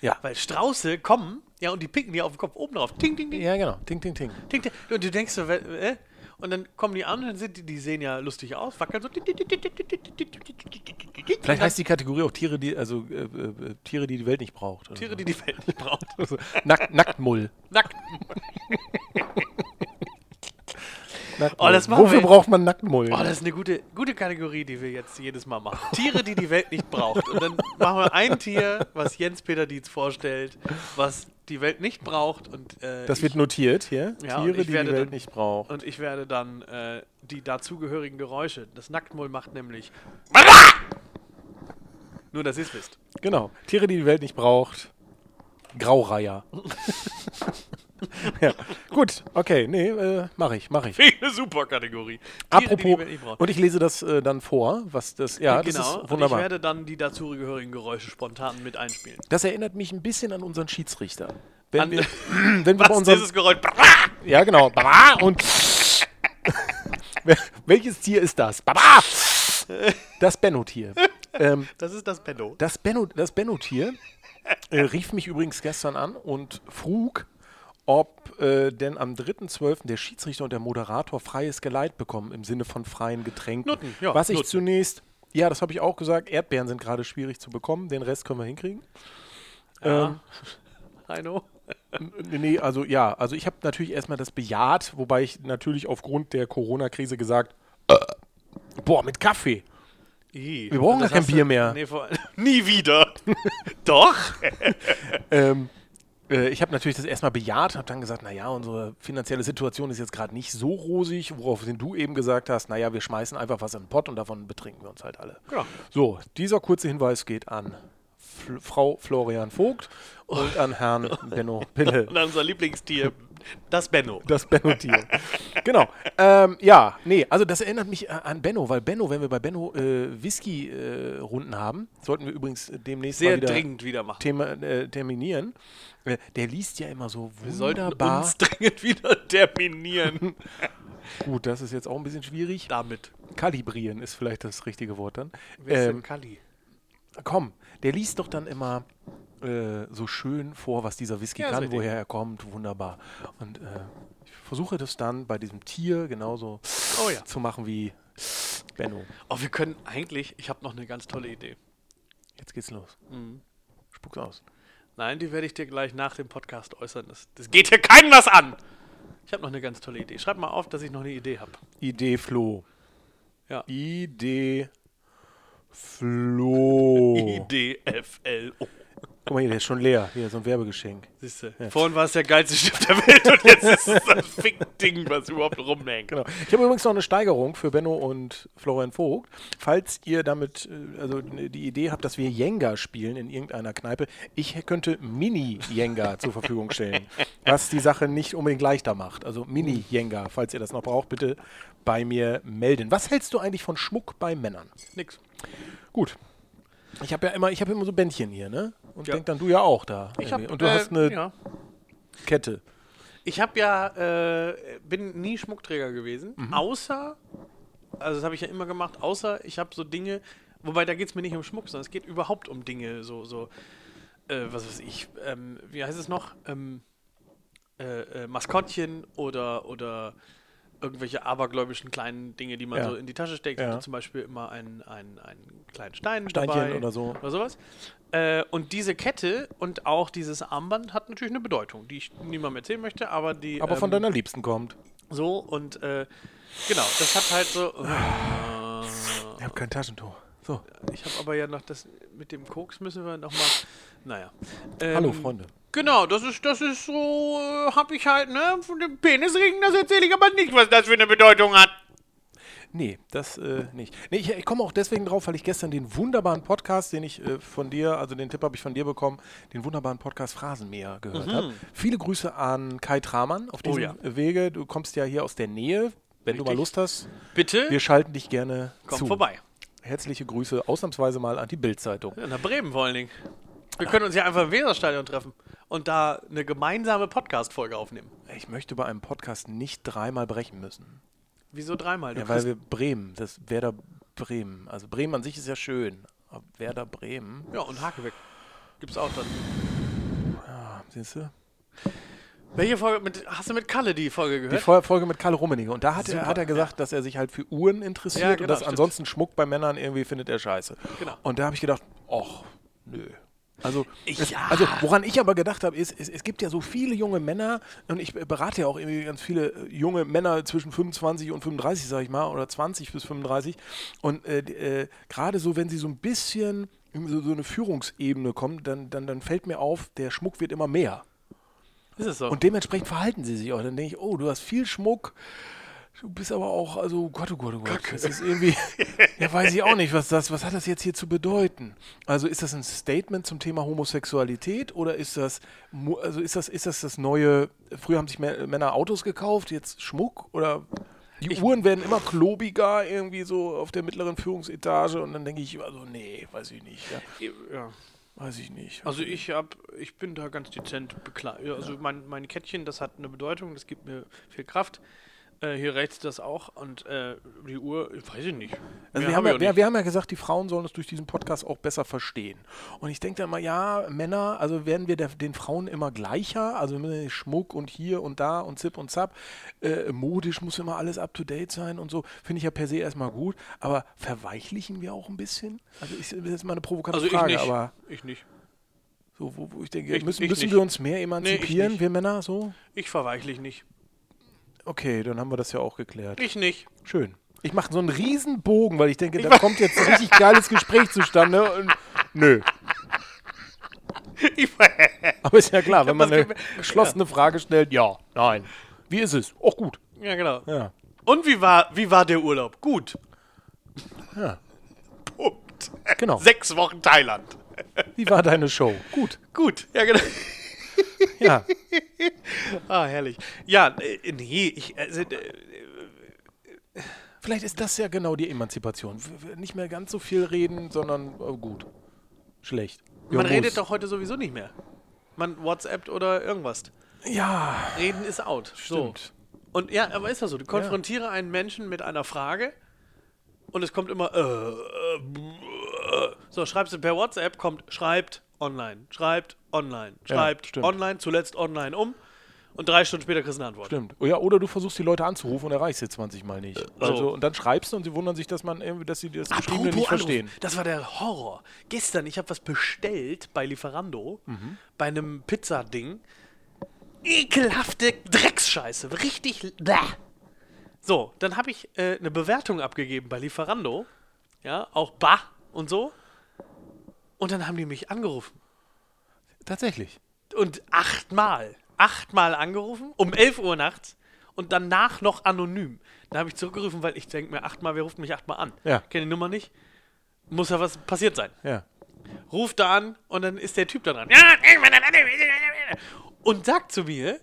Ja. Weil Strauße kommen, ja, und die picken dir auf den Kopf oben drauf. Ting, ting, ting. Ja, genau. Ting, ting, ting. Ting, ting. Und du denkst so, äh? Und dann kommen die an dann sind die, die sehen ja lustig aus, wackeln so. Vielleicht heißt die Kategorie auch Tiere, die, also äh, äh, Tiere, die die Welt nicht braucht. Tiere, so. die die Welt nicht braucht. Nack, Nacktmull. Nackt. Nacktmull. Oh, das machen Wofür wir- braucht man Nacktmull? Oh, das ist eine gute, gute Kategorie, die wir jetzt jedes Mal machen. Tiere, die die Welt nicht braucht. Und dann machen wir ein Tier, was Jens Peter Dietz vorstellt, was die Welt nicht braucht. Und, äh, das ich, wird notiert hier. Ja, Tiere, die die Welt dann- nicht braucht. und ich werde dann äh, die dazugehörigen Geräusche. Das Nacktmull macht nämlich. Nur, dass ihr es wisst. Genau. Tiere, die die Welt nicht braucht. Graureiher. ja. Gut, okay, nee, äh, mache ich, mache ich. Eine super Kategorie. Tiere, die die Apropos, nicht braucht. und ich lese das äh, dann vor, was das, ja, das genau, ist und ich wunderbar. werde dann die dazugehörigen Geräusche spontan mit einspielen. Das erinnert mich ein bisschen an unseren Schiedsrichter. Wenn An- wir, wenn wir bei unserem, dieses Geräusch? ja genau, Baba und welches Tier ist das? Das Benno-Tier. Ähm, Das ist das Benno. Das Benno, das Benno-Tier äh, rief mich übrigens gestern an und frug, ob äh, denn am 3.12. der Schiedsrichter und der Moderator freies Geleit bekommen im Sinne von freien Getränken. Nutten, ja, Was ich Nutten. zunächst, ja, das habe ich auch gesagt, Erdbeeren sind gerade schwierig zu bekommen, den Rest können wir hinkriegen. Ja. Heino. N- Nee, also ja, also ich habe natürlich erstmal das bejaht, wobei ich natürlich aufgrund der Corona-Krise gesagt, äh, boah, mit Kaffee. Wir brauchen gar kein Bier mehr. Nee, vor, nie wieder. Doch. Ähm, äh, ich habe natürlich das erstmal bejaht, habe dann gesagt, naja, unsere finanzielle Situation ist jetzt gerade nicht so rosig, worauf du eben gesagt hast, naja, wir schmeißen einfach was in den Pott und davon betrinken wir uns halt alle. Ja. So, dieser kurze Hinweis geht an Fl Frau Florian Vogt und an Herrn Benno Pille. Und dann unser Lieblingstier, das Benno. Das Benno-Tier. genau. Ähm, ja, nee, also das erinnert mich äh, an Benno, weil Benno, wenn wir bei Benno äh, Whisky-Runden haben, sollten wir übrigens demnächst Sehr mal wieder dringend wieder machen. Thema, äh, terminieren. Äh, der liest ja immer so Wir sollten wunderbar. uns dringend wieder terminieren. Gut, das ist jetzt auch ein bisschen schwierig. Damit. Kalibrieren ist vielleicht das richtige Wort dann. Wer ist denn Ähm, Kali? komm, der liest doch dann immer äh, so schön vor, was dieser Whisky Ja, kann, woher er kommt, wunderbar. Und äh, ich versuche das dann bei diesem Tier genauso Oh ja. zu machen wie Benno. Oh, wir können eigentlich, ich habe noch eine ganz tolle Idee. Jetzt geht's los. Mhm. Spuck's aus. Nein, die werde ich dir gleich nach dem Podcast äußern. Das, das geht hier keinem was an. Ich habe noch eine ganz tolle Idee. Schreib mal auf, dass ich noch eine Idee habe. Idee Flo. Ja. Idee Flo. I-D-F-L-O. Guck mal hier, der ist schon leer. Hier, so ein Werbegeschenk. Siehst du, vorhin war es der geilste Stift der Welt und jetzt ist es das Fick-Ding, was überhaupt rumhängt. Genau. Ich habe übrigens noch eine Steigerung für Benno und Florian Vogt. Falls ihr damit, äh, also die Idee habt, dass wir Jenga spielen in irgendeiner Kneipe, ich könnte Mini-Jenga zur Verfügung stellen, was die Sache nicht unbedingt leichter macht. Also Mini-Jenga, falls ihr das noch braucht, bitte bei mir melden. Was hältst du eigentlich von Schmuck bei Männern? Nix. Gut. Ich habe ja immer, ich habe immer so Bändchen hier, ne? Und Ja. denk dann du ja auch da. Ich hab. Und du äh, hast eine Ja. Kette. Ich habe ja, äh, bin nie Schmuckträger gewesen, Mhm. außer, also das habe ich ja immer gemacht, außer ich habe so Dinge, wobei da geht es mir nicht um Schmuck, sondern es geht überhaupt um Dinge, so, so, äh, was weiß ich, ähm, wie heißt es noch, ähm, äh, äh, Maskottchen oder, oder irgendwelche abergläubischen kleinen Dinge, die man Ja. so in die Tasche steckt. Ja. Zum Beispiel immer einen, einen, einen kleinen Stein Steinchen dabei oder so. oder sowas. Äh, und diese Kette und auch dieses Armband hat natürlich eine Bedeutung, die ich niemandem erzählen möchte, aber die. Aber von ähm, deiner Liebsten kommt. So und äh, genau, das hat halt so. Ich habe kein Taschentuch. So. ich habe aber ja noch das mit dem Koks müssen wir noch mal. Naja. Ähm, Hallo, Freunde. Genau, das ist, das ist so, äh, hab ich halt, ne? Von dem Penisring, das erzähle ich aber nicht, was das für eine Bedeutung hat. Nee, das äh, nicht. Nee, ich, ich komme auch deswegen drauf, weil ich gestern den wunderbaren Podcast, den ich äh, von dir, also den Tipp habe ich von dir bekommen, den wunderbaren Podcast Phrasenmäher gehört habe. Viele Grüße an Kai Tramann auf diesem Mhm. Oh ja. Wege. Du kommst ja hier aus der Nähe. Wenn du mal Richtig. Lust hast, Bitte, wir schalten dich gerne komm zu. vorbei. Herzliche Grüße, ausnahmsweise mal an die Bild-Zeitung. Ja, nach Bremen vor allen Dingen. Wir können uns ja einfach im Weserstadion treffen und da eine gemeinsame Podcast-Folge aufnehmen. Ich möchte bei einem Podcast nicht dreimal brechen müssen. Wieso dreimal? Ja, weil wir Bremen, das Werder Bremen. Also Bremen an sich ist ja schön. Aber Werder Bremen, ja, und Hake weg. Gibt's auch dann. siehst du? Welche Folge? Mit, hast du mit Kalle die Folge Die gehört? Fol- Folge mit Karl Rummenigge. Und da hat, er, hat er gesagt, dass er sich halt für Uhren interessiert Ja, und genau, dass stimmt. ansonsten Schmuck bei Männern irgendwie findet er scheiße. Genau. Und da habe ich gedacht, ach, nö. Also, es, Ja. also woran ich aber gedacht habe, ist, es, es gibt ja so viele junge Männer und ich berate ja auch irgendwie ganz viele äh, junge Männer zwischen 25 und 35, sag ich mal, oder 20 bis 35. Und äh, äh, gerade so, wenn sie so ein bisschen in so, so eine Führungsebene kommen, dann, dann, dann fällt mir auf, der Schmuck wird immer mehr. Ist es so? Und dementsprechend verhalten sie sich auch. Dann denke ich, oh, du hast viel Schmuck. Du bist aber auch, also Gott, oh Gott, oh Gott. Das ist irgendwie, ja, weiß ich auch nicht, was das, was hat das jetzt hier zu bedeuten? Also ist das ein Statement zum Thema Homosexualität oder ist das, also ist das, ist das das neue, früher haben sich Mä- Männer Autos gekauft, jetzt Schmuck oder die Ich- Uhren werden immer klobiger irgendwie so auf der mittleren Führungsetage und dann denke ich, also nee, weiß ich nicht, ja, ja. weiß ich nicht. Also ich hab, ich bin da ganz dezent bekleidet. Also mein, mein Kettchen, das hat eine Bedeutung, das gibt mir viel Kraft. Äh, hier rechts das auch und äh, die Uhr, ich weiß ich nicht. Also wir, hab haben ich ja, wir, wir haben ja gesagt, die Frauen sollen es durch diesen Podcast auch besser verstehen. Und ich denke dann mal, ja, Männer, also werden wir der, den Frauen immer gleicher, also Schmuck und hier und da und zip und zap. Äh, modisch muss immer alles up to date sein und so. Finde ich ja per se erstmal gut. Aber verweichlichen wir auch ein bisschen? Also ich, das ist jetzt mal eine provokante Also ich Frage, nicht. aber Ich nicht. so, wo, wo ich denke, Ich- müssen, ich müssen wir uns mehr emanzipieren, nicht. wir Männer, so? Ich verweichlich nicht. Okay, dann haben wir das ja auch geklärt. Ich nicht. Schön. Ich mache so einen riesen Bogen, weil ich denke, da kommt jetzt ein richtig geiles Gespräch zustande. Und, nö. Aber ist ja klar, wenn man eine ge- geschlossene Frage stellt, ja, nein. Wie ist es? Auch gut. ja, genau. Ja. Und wie war, wie war der Urlaub? Gut. Ja. Punkt. Genau. Sechs Wochen Thailand. Wie war deine Show? Gut. Gut. Ja, genau. Ja. Ah, herrlich. Ja, äh, nee, ich, also, äh, Vielleicht ist das ja genau die Emanzipation. Nicht mehr ganz so viel reden, sondern oh, gut. Schlecht. man Ja, redet doch heute sowieso nicht mehr. Man WhatsAppt oder irgendwas. Ja, Reden ist out. stimmt. So. Und ja, aber ist das so? Du konfrontiere einen Menschen mit einer Frage und es kommt immer, äh, äh, äh. so, schreibst du per WhatsApp, kommt, schreibt online, schreibt online, Ja, schreibt stimmt. online, zuletzt online um und drei Stunden später kriegst du eine Antwort. Stimmt. Oh Ja, oder du versuchst die Leute anzurufen und erreichst sie 20 Mal nicht. Also, So. und dann schreibst du und sie wundern sich, dass man irgendwie, dass sie das Geschriebene nicht verstehen. Anruf, Das war der Horror. Gestern, ich habe was bestellt bei Lieferando, Mhm. bei einem Pizzading. Ekelhafte Drecksscheiße. Richtig. Bäh. So, dann habe ich äh, eine Bewertung abgegeben bei Lieferando. Ja, auch Bah und so. Und dann haben die mich angerufen. Tatsächlich. Und achtmal. Achtmal angerufen, um 11 Uhr nachts. Und danach noch anonym. Da habe ich zurückgerufen, weil ich denke mir, achtmal, wer ruft mich achtmal an? Ja. Kenne die Nummer nicht. Muss ja was passiert sein. Ja. Ruft da an und dann ist der Typ da dran. Ja, Und sagt zu mir,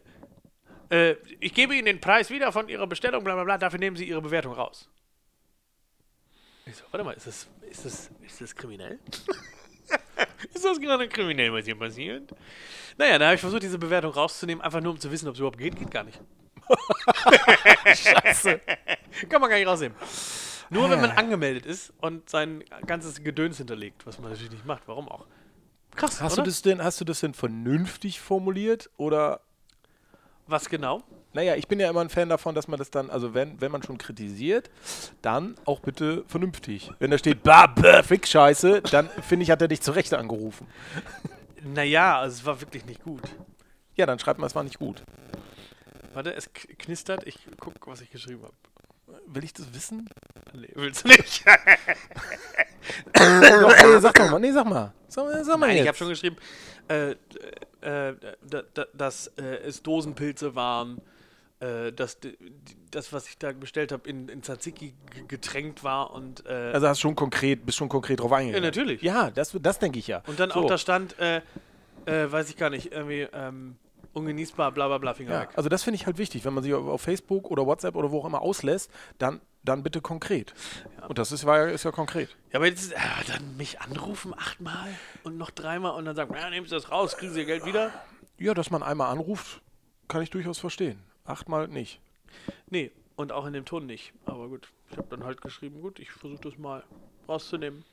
äh, ich gebe Ihnen den Preis wieder von Ihrer Bestellung, bla bla bla, dafür nehmen Sie Ihre Bewertung raus. Ich so, warte mal, ist das, ist das, ist das kriminell? ist das gerade kriminell, was hier passiert? Naja, da habe ich versucht, diese Bewertung rauszunehmen, einfach nur um zu wissen, ob es überhaupt geht. Geht gar nicht. Scheiße. Kann man gar nicht rausnehmen. Nur wenn man angemeldet ist und sein ganzes Gedöns hinterlegt, was man natürlich nicht macht. Warum auch? Krass, Hast oder? du, das denn, hast du das denn vernünftig formuliert oder Was genau? Naja, ich bin ja immer ein Fan davon, dass man das dann, also wenn, wenn man schon kritisiert, dann auch bitte vernünftig. Wenn da steht, bah, bah, fick Scheiße, dann finde ich, hat er dich zu Recht angerufen. Naja, also es war wirklich nicht gut. Ja, dann schreibt man, es war nicht gut. Warte, es knistert. Ich guck, was ich geschrieben habe. Will ich das wissen? Nee, willst du nicht? Doch, nee, sag doch mal. Nee, sag mal. Sag, mal- sag mal Nein, jetzt. ich habe schon geschrieben, äh, äh, da, da, dass äh, es Dosenpilze waren, äh, dass das, was ich da bestellt habe, in, in Tzatziki getränkt war und äh, Also hast schon konkret, bist schon konkret drauf eingegangen. Ja, natürlich. Ja, das, das denke ich ja. und dann so. auch da stand, äh, äh, weiß ich gar nicht, irgendwie ähm, ungenießbar, bla bla bla, Finger Ja, weg. also das finde ich halt wichtig, wenn man sich auf, Facebook oder WhatsApp oder wo auch immer auslässt, dann, dann bitte konkret. Und das ist, war, ja- ist ja konkret. Ja, aber jetzt äh, dann mich anrufen achtmal und noch dreimal und dann sagen, ja, nehmen Sie das raus, kriegen Sie Ihr Geld wieder. Ja, dass man einmal anruft, kann ich durchaus verstehen. Achtmal nicht. Nee, und auch in dem Ton nicht. Aber gut, ich habe dann halt geschrieben, gut, ich versuche das mal rauszunehmen.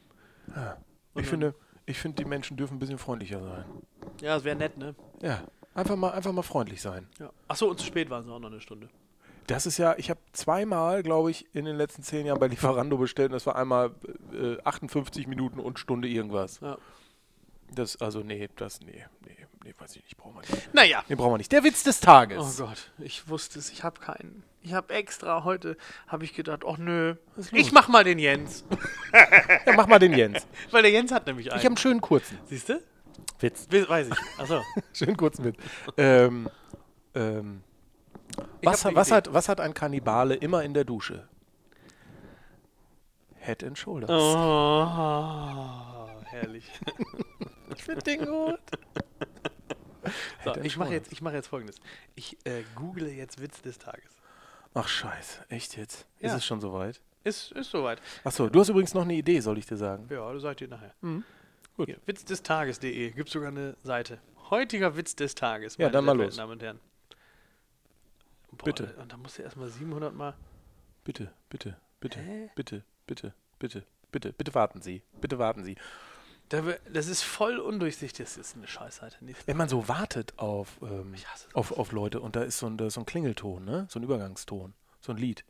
Ich dann- finde, ich finde, die Menschen dürfen ein bisschen freundlicher sein. Ja, das wäre nett, ne? Ja, einfach mal, einfach mal freundlich sein. Ja. Achso, und zu spät waren sie auch noch eine Stunde. Das ist ja, ich habe zweimal, glaube ich, in den letzten zehn Jahren bei Lieferando bestellt und das war einmal äh, 58 Minuten und Stunde irgendwas. Ja. Das, also, nee, das, nee, nee, weiß ich nicht, brauchen wir nicht. Naja. Den brauchen wir nicht. Der Witz des Tages. Oh Gott, ich wusste es, ich habe keinen. Ich habe extra heute, habe ich gedacht, ach nö, ich mach mal den Jens. Ja, mach mal den Jens. Weil der Jens hat nämlich einen. Ich habe einen schönen kurzen Siehst du? Witz. Weiß ich. Achso. Schönen kurzen Witz. ähm, ähm, was, was, hat, was hat ein Kannibale immer in der Dusche? Head and Shoulders. Oh, herrlich. Ich finde den gut. So, ich mache jetzt, ich mach jetzt folgendes. Ich äh, google jetzt Witz des Tages. Ach scheiße, echt jetzt? Ist Ja. es schon soweit? Ist, ist soweit. Achso, du hast übrigens noch eine Idee, soll ich dir sagen. Ja, das sagt ihr nachher. Gut. Hier, Witzdestages.de gibt sogar eine Seite. Heutiger Witz des Tages. Ja, meine dann mal los. Damen und Herren. Boah, Bitte. Und da musst du erstmal 700 Mal. Bitte, bitte, bitte, Hä? bitte, bitte, bitte, bitte, bitte warten Sie. Bitte warten Sie. Das ist voll undurchsichtig. Das ist eine Scheißseite. Nicht- Wenn man so wartet auf, ähm, auf, auf Leute und da ist so ein, ist so ein Klingelton, ne? so ein Übergangston, so ein Lied.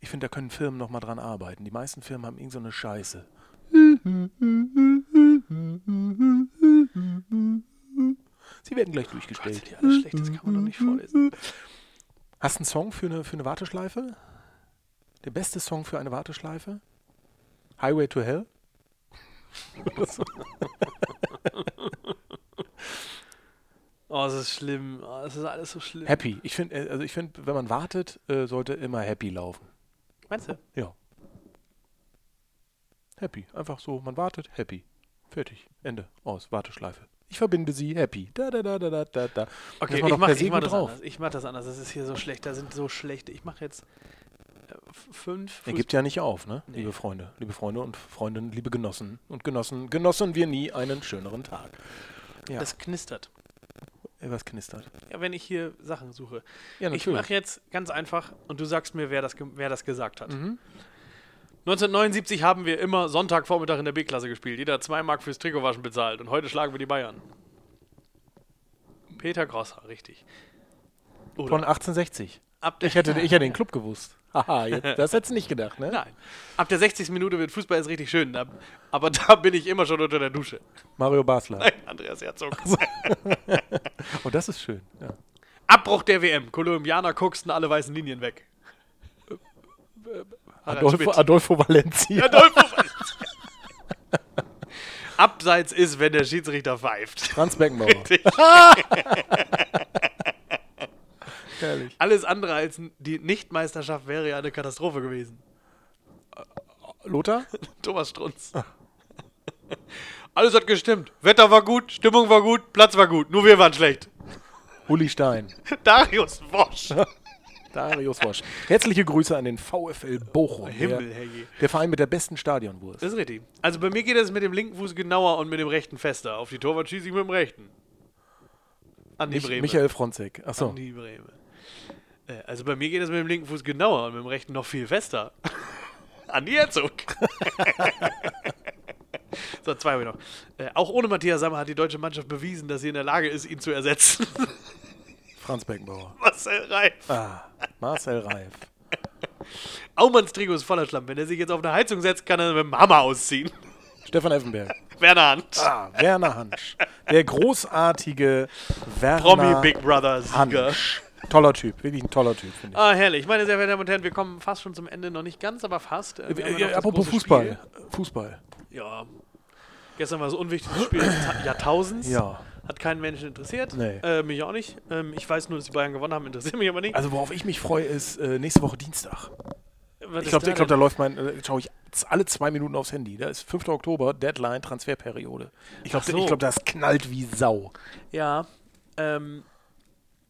Ich finde, da können Firmen noch mal dran arbeiten. Die meisten Firmen haben irgend so eine Scheiße. Sie werden gleich Gott, durchgestellt. sind die alle schlecht. Das kann man doch nicht vorlesen. Hast du einen Song für eine, für eine Warteschleife? Der beste Song für eine Warteschleife? Highway to Hell? Oh, das ist schlimm. Oh, das ist alles so schlimm. Happy. Ich finde, also ich finde, wenn man wartet, äh, sollte immer Happy laufen. Meinst du? Ja. Happy. Einfach so, man wartet, happy. Fertig. Ende. Aus. Warteschleife. Ich verbinde sie, happy. Da, da, da, da, da, da. Okay, ich doch mach, mach das drauf. anders. Ich mach das anders. Das ist hier so schlecht. Da sind so schlechte. Ich mache jetzt äh, fünf. Er gibt ja nicht auf, ne? Nee. Liebe Freunde, liebe Freunde und Freundinnen, liebe Genossen und Genossen, genossen wir nie einen schöneren Tag. Ja, Das knistert. Was knistert. Ja, wenn ich hier Sachen suche. Ja, Ich mache jetzt ganz einfach und du sagst mir, wer das, wer das gesagt hat. Mhm. 1979 haben wir immer Sonntagvormittag in der B-Klasse gespielt. Jeder hat 2 Mark fürs Trikotwaschen bezahlt und heute schlagen wir die Bayern. Peter Grosser, richtig. Oder Von 1860. ab der, Ich hätte, ich hätte den Club gewusst. Haha, jetzt, das hättest du nicht gedacht, ne? Nein. Ab der 60. Minute wird Fußball jetzt richtig schön. Aber da bin ich immer schon unter der Dusche. Mario Basler. Nein, Andreas Herzog. Oh, das ist schön. Ja. Abbruch der WM. Kolumbianer gucksten alle weißen Linien weg. Harald Adolfo, Schmidt. Adolfo Valencia. Adolfo Valencia. Abseits ist, wenn der Schiedsrichter pfeift. Franz Beckenbauer. Herrlich. Alles andere als die Nichtmeisterschaft wäre ja eine Katastrophe gewesen. Lothar? Thomas Strunz. Alles hat gestimmt. Wetter war gut, Stimmung war gut, Platz war gut. Nur wir waren schlecht. Uli Stein. Darius Wosch. Darius Wosch. Herzliche Grüße an den VfL Bochum. Himmel, der, der Verein mit der besten Stadionwurst. Das ist richtig. Also bei mir geht es mit dem linken Fuß genauer und mit dem rechten fester. Auf die Torwart schieße ich mit dem rechten. An die Breme. Michael Fronzek. Achso. An die Breme. Äh, Also bei mir geht es mit dem linken Fuß genauer und mit dem rechten noch viel fester. An die Herzog. so, zwei habe ich noch. Äh, auch ohne Matthias Sammer hat die deutsche Mannschaft bewiesen, dass sie in der Lage ist, ihn zu ersetzen. Franz Beckenbauer. Marcel Reif. Ah, Marcel Reif. Aumanns Trikot ist voller Schlamm. Wenn er sich jetzt auf eine Heizung setzt, kann er mit dem Hammer ausziehen. Stefan Effenberg. Werner Hand. Ah, Werner Hansch. Der großartige Werner Promi Big Brother Sieger. Hansch. Toller Typ, wirklich ein toller Typ, finde ich. Ah, herrlich. Meine sehr verehrten Damen und Herren, wir kommen fast schon zum Ende. Noch nicht ganz, aber fast. Äh, noch das apropos Fußball. Spiel. Fußball. Ja. Gestern war das unwichtigste Spiel des Ta- Jahrtausends. Ja. Hat keinen Menschen interessiert. Nee. Äh, mich auch nicht. Ähm, ich weiß nur, dass die Bayern gewonnen haben, interessiert mich aber nicht. Also worauf ich mich freue, ist äh, nächste Woche Dienstag. Was Ich glaube, da glaub, da läuft mein, äh, schaue ich alle zwei Minuten aufs Handy. Da ist 5. Oktober, Deadline, Transferperiode. Ich glaube, so. ich glaub, das knallt wie Sau. Ja. Ähm,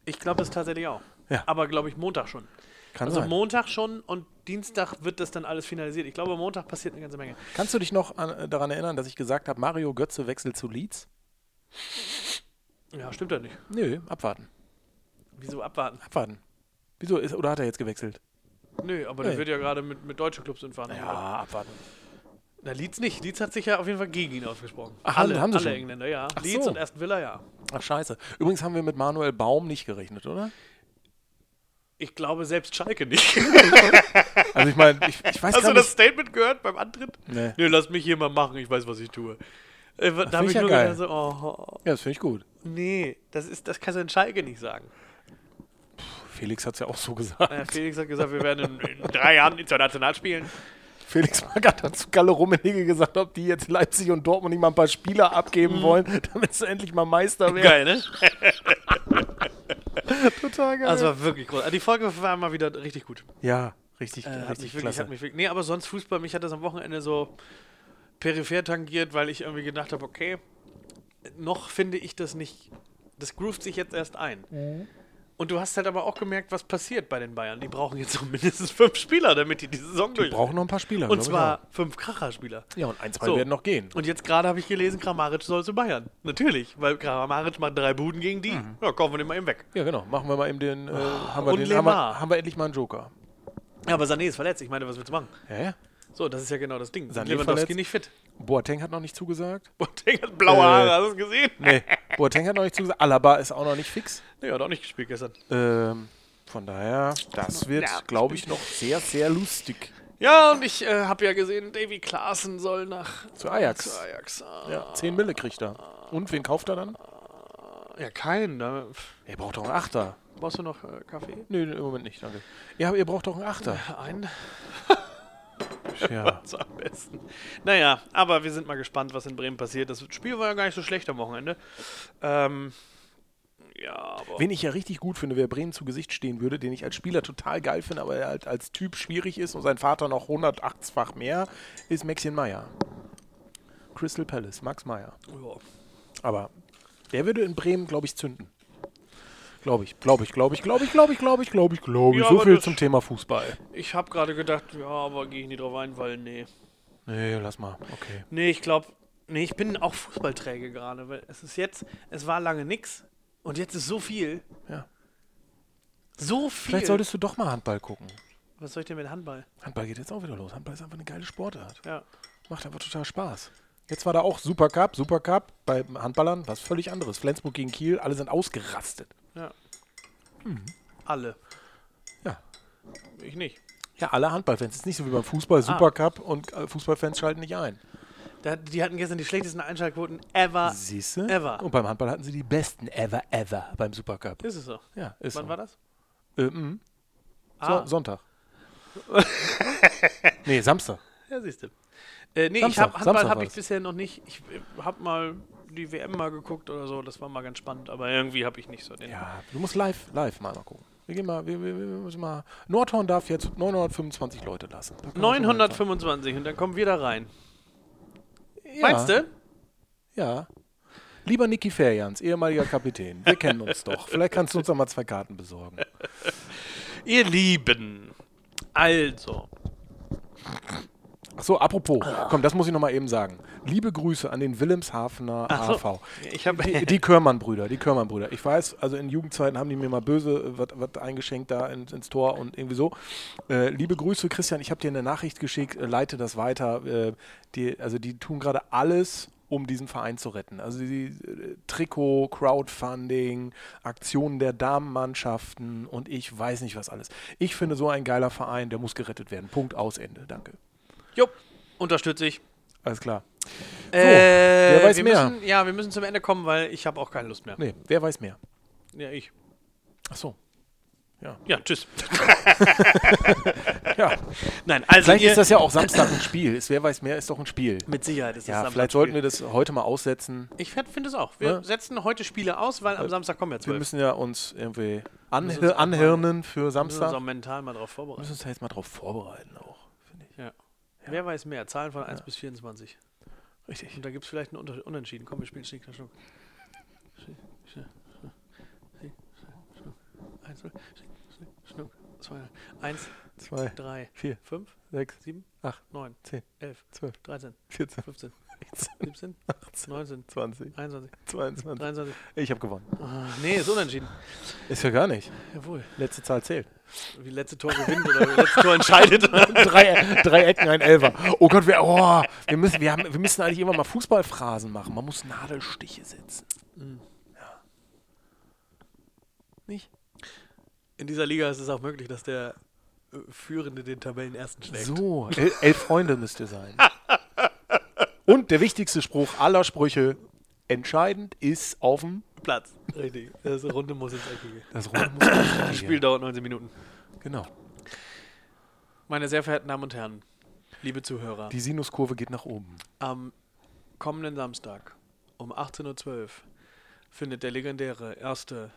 ich glaube das tatsächlich auch. Ja. Aber glaube ich Montag schon. Kann also sein. Montag schon und Dienstag wird das dann alles finalisiert. Ich glaube, Montag passiert eine ganze Menge. Kannst du dich noch an, äh, daran erinnern, dass ich gesagt habe, Mario Götze wechselt zu Leeds? Ja, stimmt ja nicht. Nö, abwarten. Wieso abwarten? Abwarten. Wieso? Ist, oder hat er jetzt gewechselt? Nö, aber Nee. der wird ja gerade mit, mit deutschen Clubs in Verhandlungen. abwarten. Na, Leeds nicht. Leeds hat sich ja auf jeden Fall gegen ihn ausgesprochen. Ach, alle, haben sie alle schon? Engländer, ja. Ach Leeds so. und Aston Villa, ja. Ach, scheiße. Übrigens haben wir mit Manuel Baum nicht gerechnet, oder? Ich glaube selbst Schalke nicht. Also ich meine, ich, ich weiß Hast gar du das. Statement gehört beim Antritt? Nee. Nee, lass mich hier mal machen, ich weiß, was ich tue. Äh, da habe ich ja nur geil. gedacht, so, oh, Ja, das finde ich gut. nee, das, ist, das kannst du in Schalke nicht sagen. Felix hat es ja auch so gesagt. Äh, Felix hat gesagt, wir werden in, in drei Jahren international spielen. Felix Magath hat zu Kalle Rummenigge gesagt, ob die jetzt Leipzig und Dortmund nicht mal ein paar Spieler abgeben wollen, damit sie endlich mal Meister werden. Geil, ne? Total geil. Also war wirklich groß. Also Die Folge war mal wieder richtig gut. ja, richtig, Äh, hat mich richtig wirklich, klasse. hat mich wirklich, nee, aber sonst Fußball, mich hat das am Wochenende so peripher tangiert, weil ich irgendwie gedacht habe, okay, noch finde ich das nicht, das groovt sich jetzt erst ein. Mhm. Und du hast halt aber auch gemerkt, was passiert bei den Bayern. Die brauchen jetzt so mindestens fünf Spieler, damit die die Saison durch. brauchen noch ein paar Spieler. Und zwar fünf Kracher-Spieler. Ja, und ein, zwei So. werden noch gehen. Und jetzt gerade habe ich gelesen, Kramaric soll zu Bayern. Natürlich, weil Kramaric macht drei Buden gegen die. Ja, kaufen wir den mal eben weg. Ja, genau. Machen wir mal eben den. Äh, haben, wir und den haben, wir, haben wir endlich mal einen Joker. Ja, aber Sané ist verletzt. Ich meine, was willst du machen? Ja, ja. So, das ist ja genau das Ding. Sané Lewandowski verletzt. nicht fit. Boateng hat noch nicht zugesagt. Boateng hat blaue Äh, Haare, hast du es gesehen? Nee, Boateng hat noch nicht zugesagt. Alaba ist auch noch nicht fix. Nee, hat auch nicht gespielt gestern. Ähm, von daher, das wird, Ja, glaube ich, noch sehr, sehr lustig. Ja, und ich äh, habe ja gesehen, Davy Klaassen soll nach Zu Ajax. zu Ajax. Ah, Ja, 10 Mille kriegt er. Und wen kauft er dann? ja, keinen. Da Er braucht doch einen Achter. brauchst du noch äh, Kaffee? Nö, im Moment nicht, danke. Ja, aber ihr braucht doch einen Achter. Einen? Ja. Am besten. Naja, aber wir sind mal gespannt, was in Bremen passiert. Das Spiel war ja gar nicht so schlecht am Wochenende. Ähm, ja, aber. Wen ich ja richtig gut finde, wer Bremen zu Gesicht stehen würde, den ich als Spieler total geil finde, aber er halt als Typ schwierig ist und sein Vater noch 108-fach mehr, ist Maxien Meyer. Crystal Palace, Max Meyer. Ja. Aber der würde in Bremen, glaube ich, zünden. Glaube ich, glaube ich, glaube ich, glaube ich, glaube ich, glaube ich, glaube ich, glaube ich. Ja, so viel zum Thema Fußball. Ich habe gerade gedacht, ja, aber gehe ich nicht drauf ein, weil nee. Nee, lass mal. Okay. Nee, ich glaube, nee, ich bin auch Fußballträge gerade, weil es ist jetzt, es war lange nix und jetzt ist so viel. Ja. So viel. Vielleicht solltest du doch mal Handball gucken. Was soll ich denn mit Handball? Handball geht jetzt auch wieder los. Handball ist einfach eine geile Sportart. Ja. Macht einfach total Spaß. Jetzt war da auch Supercup, Supercup bei Handballern, was völlig anderes. Flensburg gegen Kiel, alle sind ausgerastet. Ja. Alle. Ja. Ich nicht. Ja, alle Handballfans. Es ist nicht so wie beim Fußball, Supercup und äh, Fußballfans schalten nicht ein. Da, die hatten gestern die schlechtesten Einschaltquoten ever. Siehst du? Ever. Und beim Handball hatten sie die besten ever, ever beim Supercup. Ist es so? Ja, ist Wann so. war das? Äh, mhm. so, Ah. Sonntag. nee, Samstag. Ja, siehst du. Äh, nee, ich Samstag, hab, Handball habe ich bisher noch nicht. Ich habe mal die WM mal geguckt oder so. Das war mal ganz spannend. Aber irgendwie habe ich nicht so den. Ja, du musst live, live mal, mal gucken. Wir gehen mal, wir, wir, wir müssen mal. Nordhorn darf jetzt 925 Leute lassen. Da kann man schon mal 925 und dann kommen wir da rein. hinfahren. Meinst ja, du? Ja. Lieber Niki Ferjans, ehemaliger Kapitän. Wir kennen uns doch. Vielleicht kannst du uns doch mal zwei Karten besorgen. Ihr Lieben. Also. Achso, apropos, komm, das muss ich nochmal eben sagen. Liebe Grüße an den Wilhelmshavener Ach so. AV. Die, die Körmann-Brüder, die Körmann-Brüder. Ich weiß, also in Jugendzeiten haben die mir mal böse was eingeschenkt da ins, ins Tor und irgendwie so. Äh, liebe Grüße, Christian, ich habe dir eine Nachricht geschickt, äh, leite das weiter. Äh, die, also die tun gerade alles, um diesen Verein zu retten. Also die äh, Trikot, Crowdfunding, Aktionen der Damenmannschaften und ich weiß nicht was alles. Ich finde so ein geiler Verein, der muss gerettet werden. Punkt aus Ende. Danke. Jupp. Unterstütze ich. Alles klar. Äh, wer weiß wir mehr? Müssen, ja, wir müssen zum Ende kommen, weil ich habe auch keine Lust mehr. Nee, wer weiß mehr? Ja, ich. Ach so. Ja. Ja, tschüss. ja. Nein, also Vielleicht ist das ja auch Samstag ein Spiel. Ist, wer weiß mehr, ist doch ein Spiel. mit Sicherheit ist das Ja, Samstag vielleicht sollten wir das heute mal aussetzen. Ich finde es auch. Wir Ne? setzen heute Spiele aus, weil am Samstag kommen ja Wir zwölf. müssen ja uns irgendwie anhir anhirnen für Wir müssen uns auch Samstag. mental mal drauf Wir vorbereiten. müssen uns da jetzt mal drauf vorbereiten auch, finde ich. Ja. Wer weiß mehr? Zahlen von 1 bis 24. Richtig. Und da gibt es vielleicht einen Unter Unentschieden. Komm, wir spielen Schnick, Schnack, Schnuck. Schnick, Schnack, Schnuck. Eins, Schnuck. Zwei, eins, Zwei, drei, vier, fünf, sechs, sieben, acht, neun, zehn, elf, zwölf, dreizehn, 14, 15, 16, 17, 18, 19, 20, 21, 22. 23. Ich habe gewonnen. Ah, nee, ist unentschieden. Ist ja gar nicht. Jawohl. Letzte Zahl zählt. Wie letzte Tor gewinnt oder wie letzte Tor entscheidet. drei, drei Ecken, ein Elfer. Oh Gott, wir, oh, wir, müssen, wir, haben, wir müssen eigentlich immer mal Fußballphrasen machen. Man muss Nadelstiche setzen. Ja. Nicht? In dieser Liga ist es auch möglich, dass der äh, Führende den Tabellenersten schlägt. So, el, elf Freunde müsste sein. Und der wichtigste Spruch aller Sprüche: Entscheidend ist auf dem. Platz. Richtig. Das Runde muss ins Eckige. Das Runde muss Das Eckige. Spiel dauert 19 Minuten. Genau. Meine sehr verehrten Damen und Herren, liebe Zuhörer, Die Sinuskurve geht nach oben. am kommenden Samstag um 18.12 Uhr findet der legendäre erste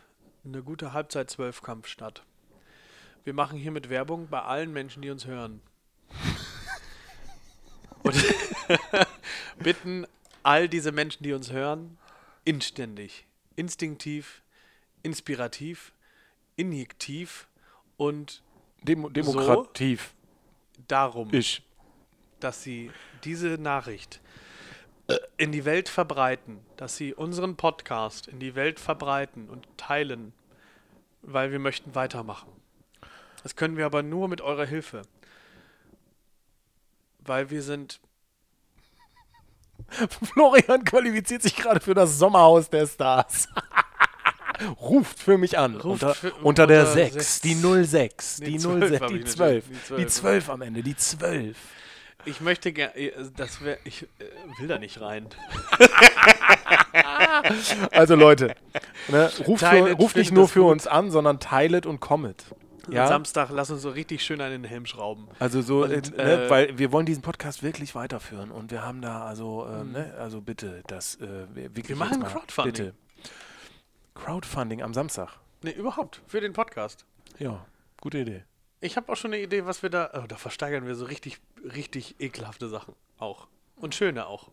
eine gute Halbzeit 12 Kampf statt. Wir machen hiermit Werbung bei allen Menschen, die uns hören. Und bitten all diese Menschen, die uns hören, inständig, instinktiv, inspirativ, injektiv und Demo demokrativ. darum, Ich. dass sie diese Nachricht äh, in die Welt verbreiten, dass sie unseren Podcast in die Welt verbreiten und teilen, weil wir möchten weitermachen. Das können wir aber nur mit eurer Hilfe. Weil wir sind Florian qualifiziert sich gerade für das Sommerhaus der Stars. Ruft für mich an. Ruft unter, für- unter der unter 6, sechs. die 06, Die die 12 06, hab die ich 12. natürlich, die Die 12. 12 am Ende, die 12. Ich möchte gerne, das wäre, ich äh, will da nicht rein. Also Leute, ne, ruft, für, ruft nicht nur für uns an, sondern teilet und kommet. Ja? Samstag lass uns so richtig schön an den Helm schrauben. Also so, Und, äh, ne, äh, weil wir wollen diesen Podcast wirklich weiterführen und wir haben da also, äh, Mhm. ne, also bitte, das äh, wirklich Wir machen mal, Crowdfunding. Bitte. Crowdfunding am Samstag. Nee, überhaupt, für den Podcast. Ja, gute Idee. Ich habe auch schon eine Idee, was wir da. Oh, da versteigern wir so richtig, richtig ekelhafte Sachen auch. Und schöne auch.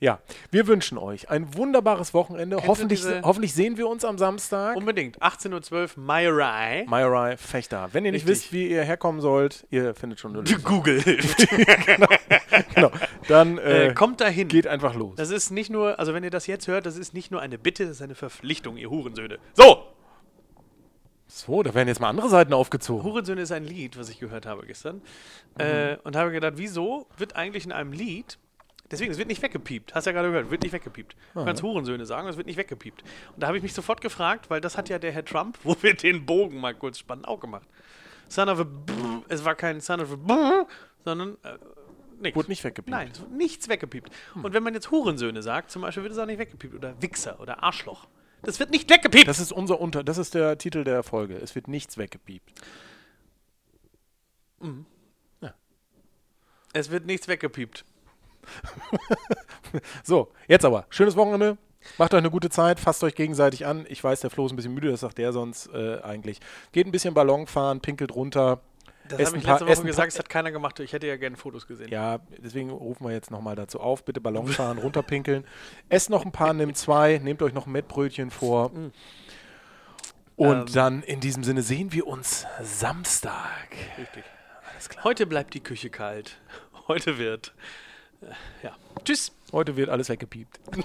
Ja, wir wünschen euch ein wunderbares Wochenende. Hoffentlich, hoffentlich sehen wir uns am Samstag. Unbedingt. 18.12 Uhr, Mayorai. Mayorai Fechter. Wenn ihr nicht Richtig. wisst, wie ihr herkommen sollt, ihr findet schon eine Lösung. Google hilft. genau. Dann äh, äh, kommt dahin. geht einfach los. Das ist nicht nur, also wenn ihr das jetzt hört, das ist nicht nur eine Bitte, das ist eine Verpflichtung, ihr Hurensöhne. So! So, da werden jetzt mal andere Seiten aufgezogen. Hurensöhne ist ein Lied, was ich gehört habe gestern. Äh, und habe gedacht, wieso wird eigentlich in einem Lied, deswegen, es wird nicht weggepiept, hast ja gerade gehört, wird nicht weggepiept. Du kannst Hurensöhne sagen, es wird nicht weggepiept. Und da habe ich mich sofort gefragt, weil das hat ja der Herr Trump, wo wir den Bogen mal kurz spannen, auch gemacht. Son of a Brr, es war kein Son of a Brr, sondern äh, nix. Wurde nicht weggepiept. Nein, es wird nichts weggepiept. Und wenn man jetzt Hurensöhne sagt, zum Beispiel, wird es auch nicht weggepiept. Oder Wichser oder Arschloch. Das wird nicht weggepiept. Das ist unser Unter, das ist der Titel der Folge. Es wird nichts weggepiept. es wird nichts weggepiept. So, jetzt aber. Schönes Wochenende. Macht euch eine gute Zeit, fasst euch gegenseitig an. Ich weiß, der Flo ist ein bisschen müde, das sagt der sonst äh, eigentlich. Geht ein bisschen Ballon fahren, pinkelt runter. Das habe ein ich paar- letzte Woche gesagt, es hat keiner gemacht. Ich hätte ja gerne Fotos gesehen. Ja, deswegen rufen wir jetzt nochmal dazu auf. Bitte Ballon fahren, runterpinkeln. Esst noch ein paar, nehmt zwei, nehmt euch noch ein Mettbrötchen vor. Und Ähm. dann in diesem Sinne sehen wir uns Samstag. Richtig. Heute bleibt die Küche kalt. Heute wird. Ja. Tschüss. Heute wird alles weggepiept.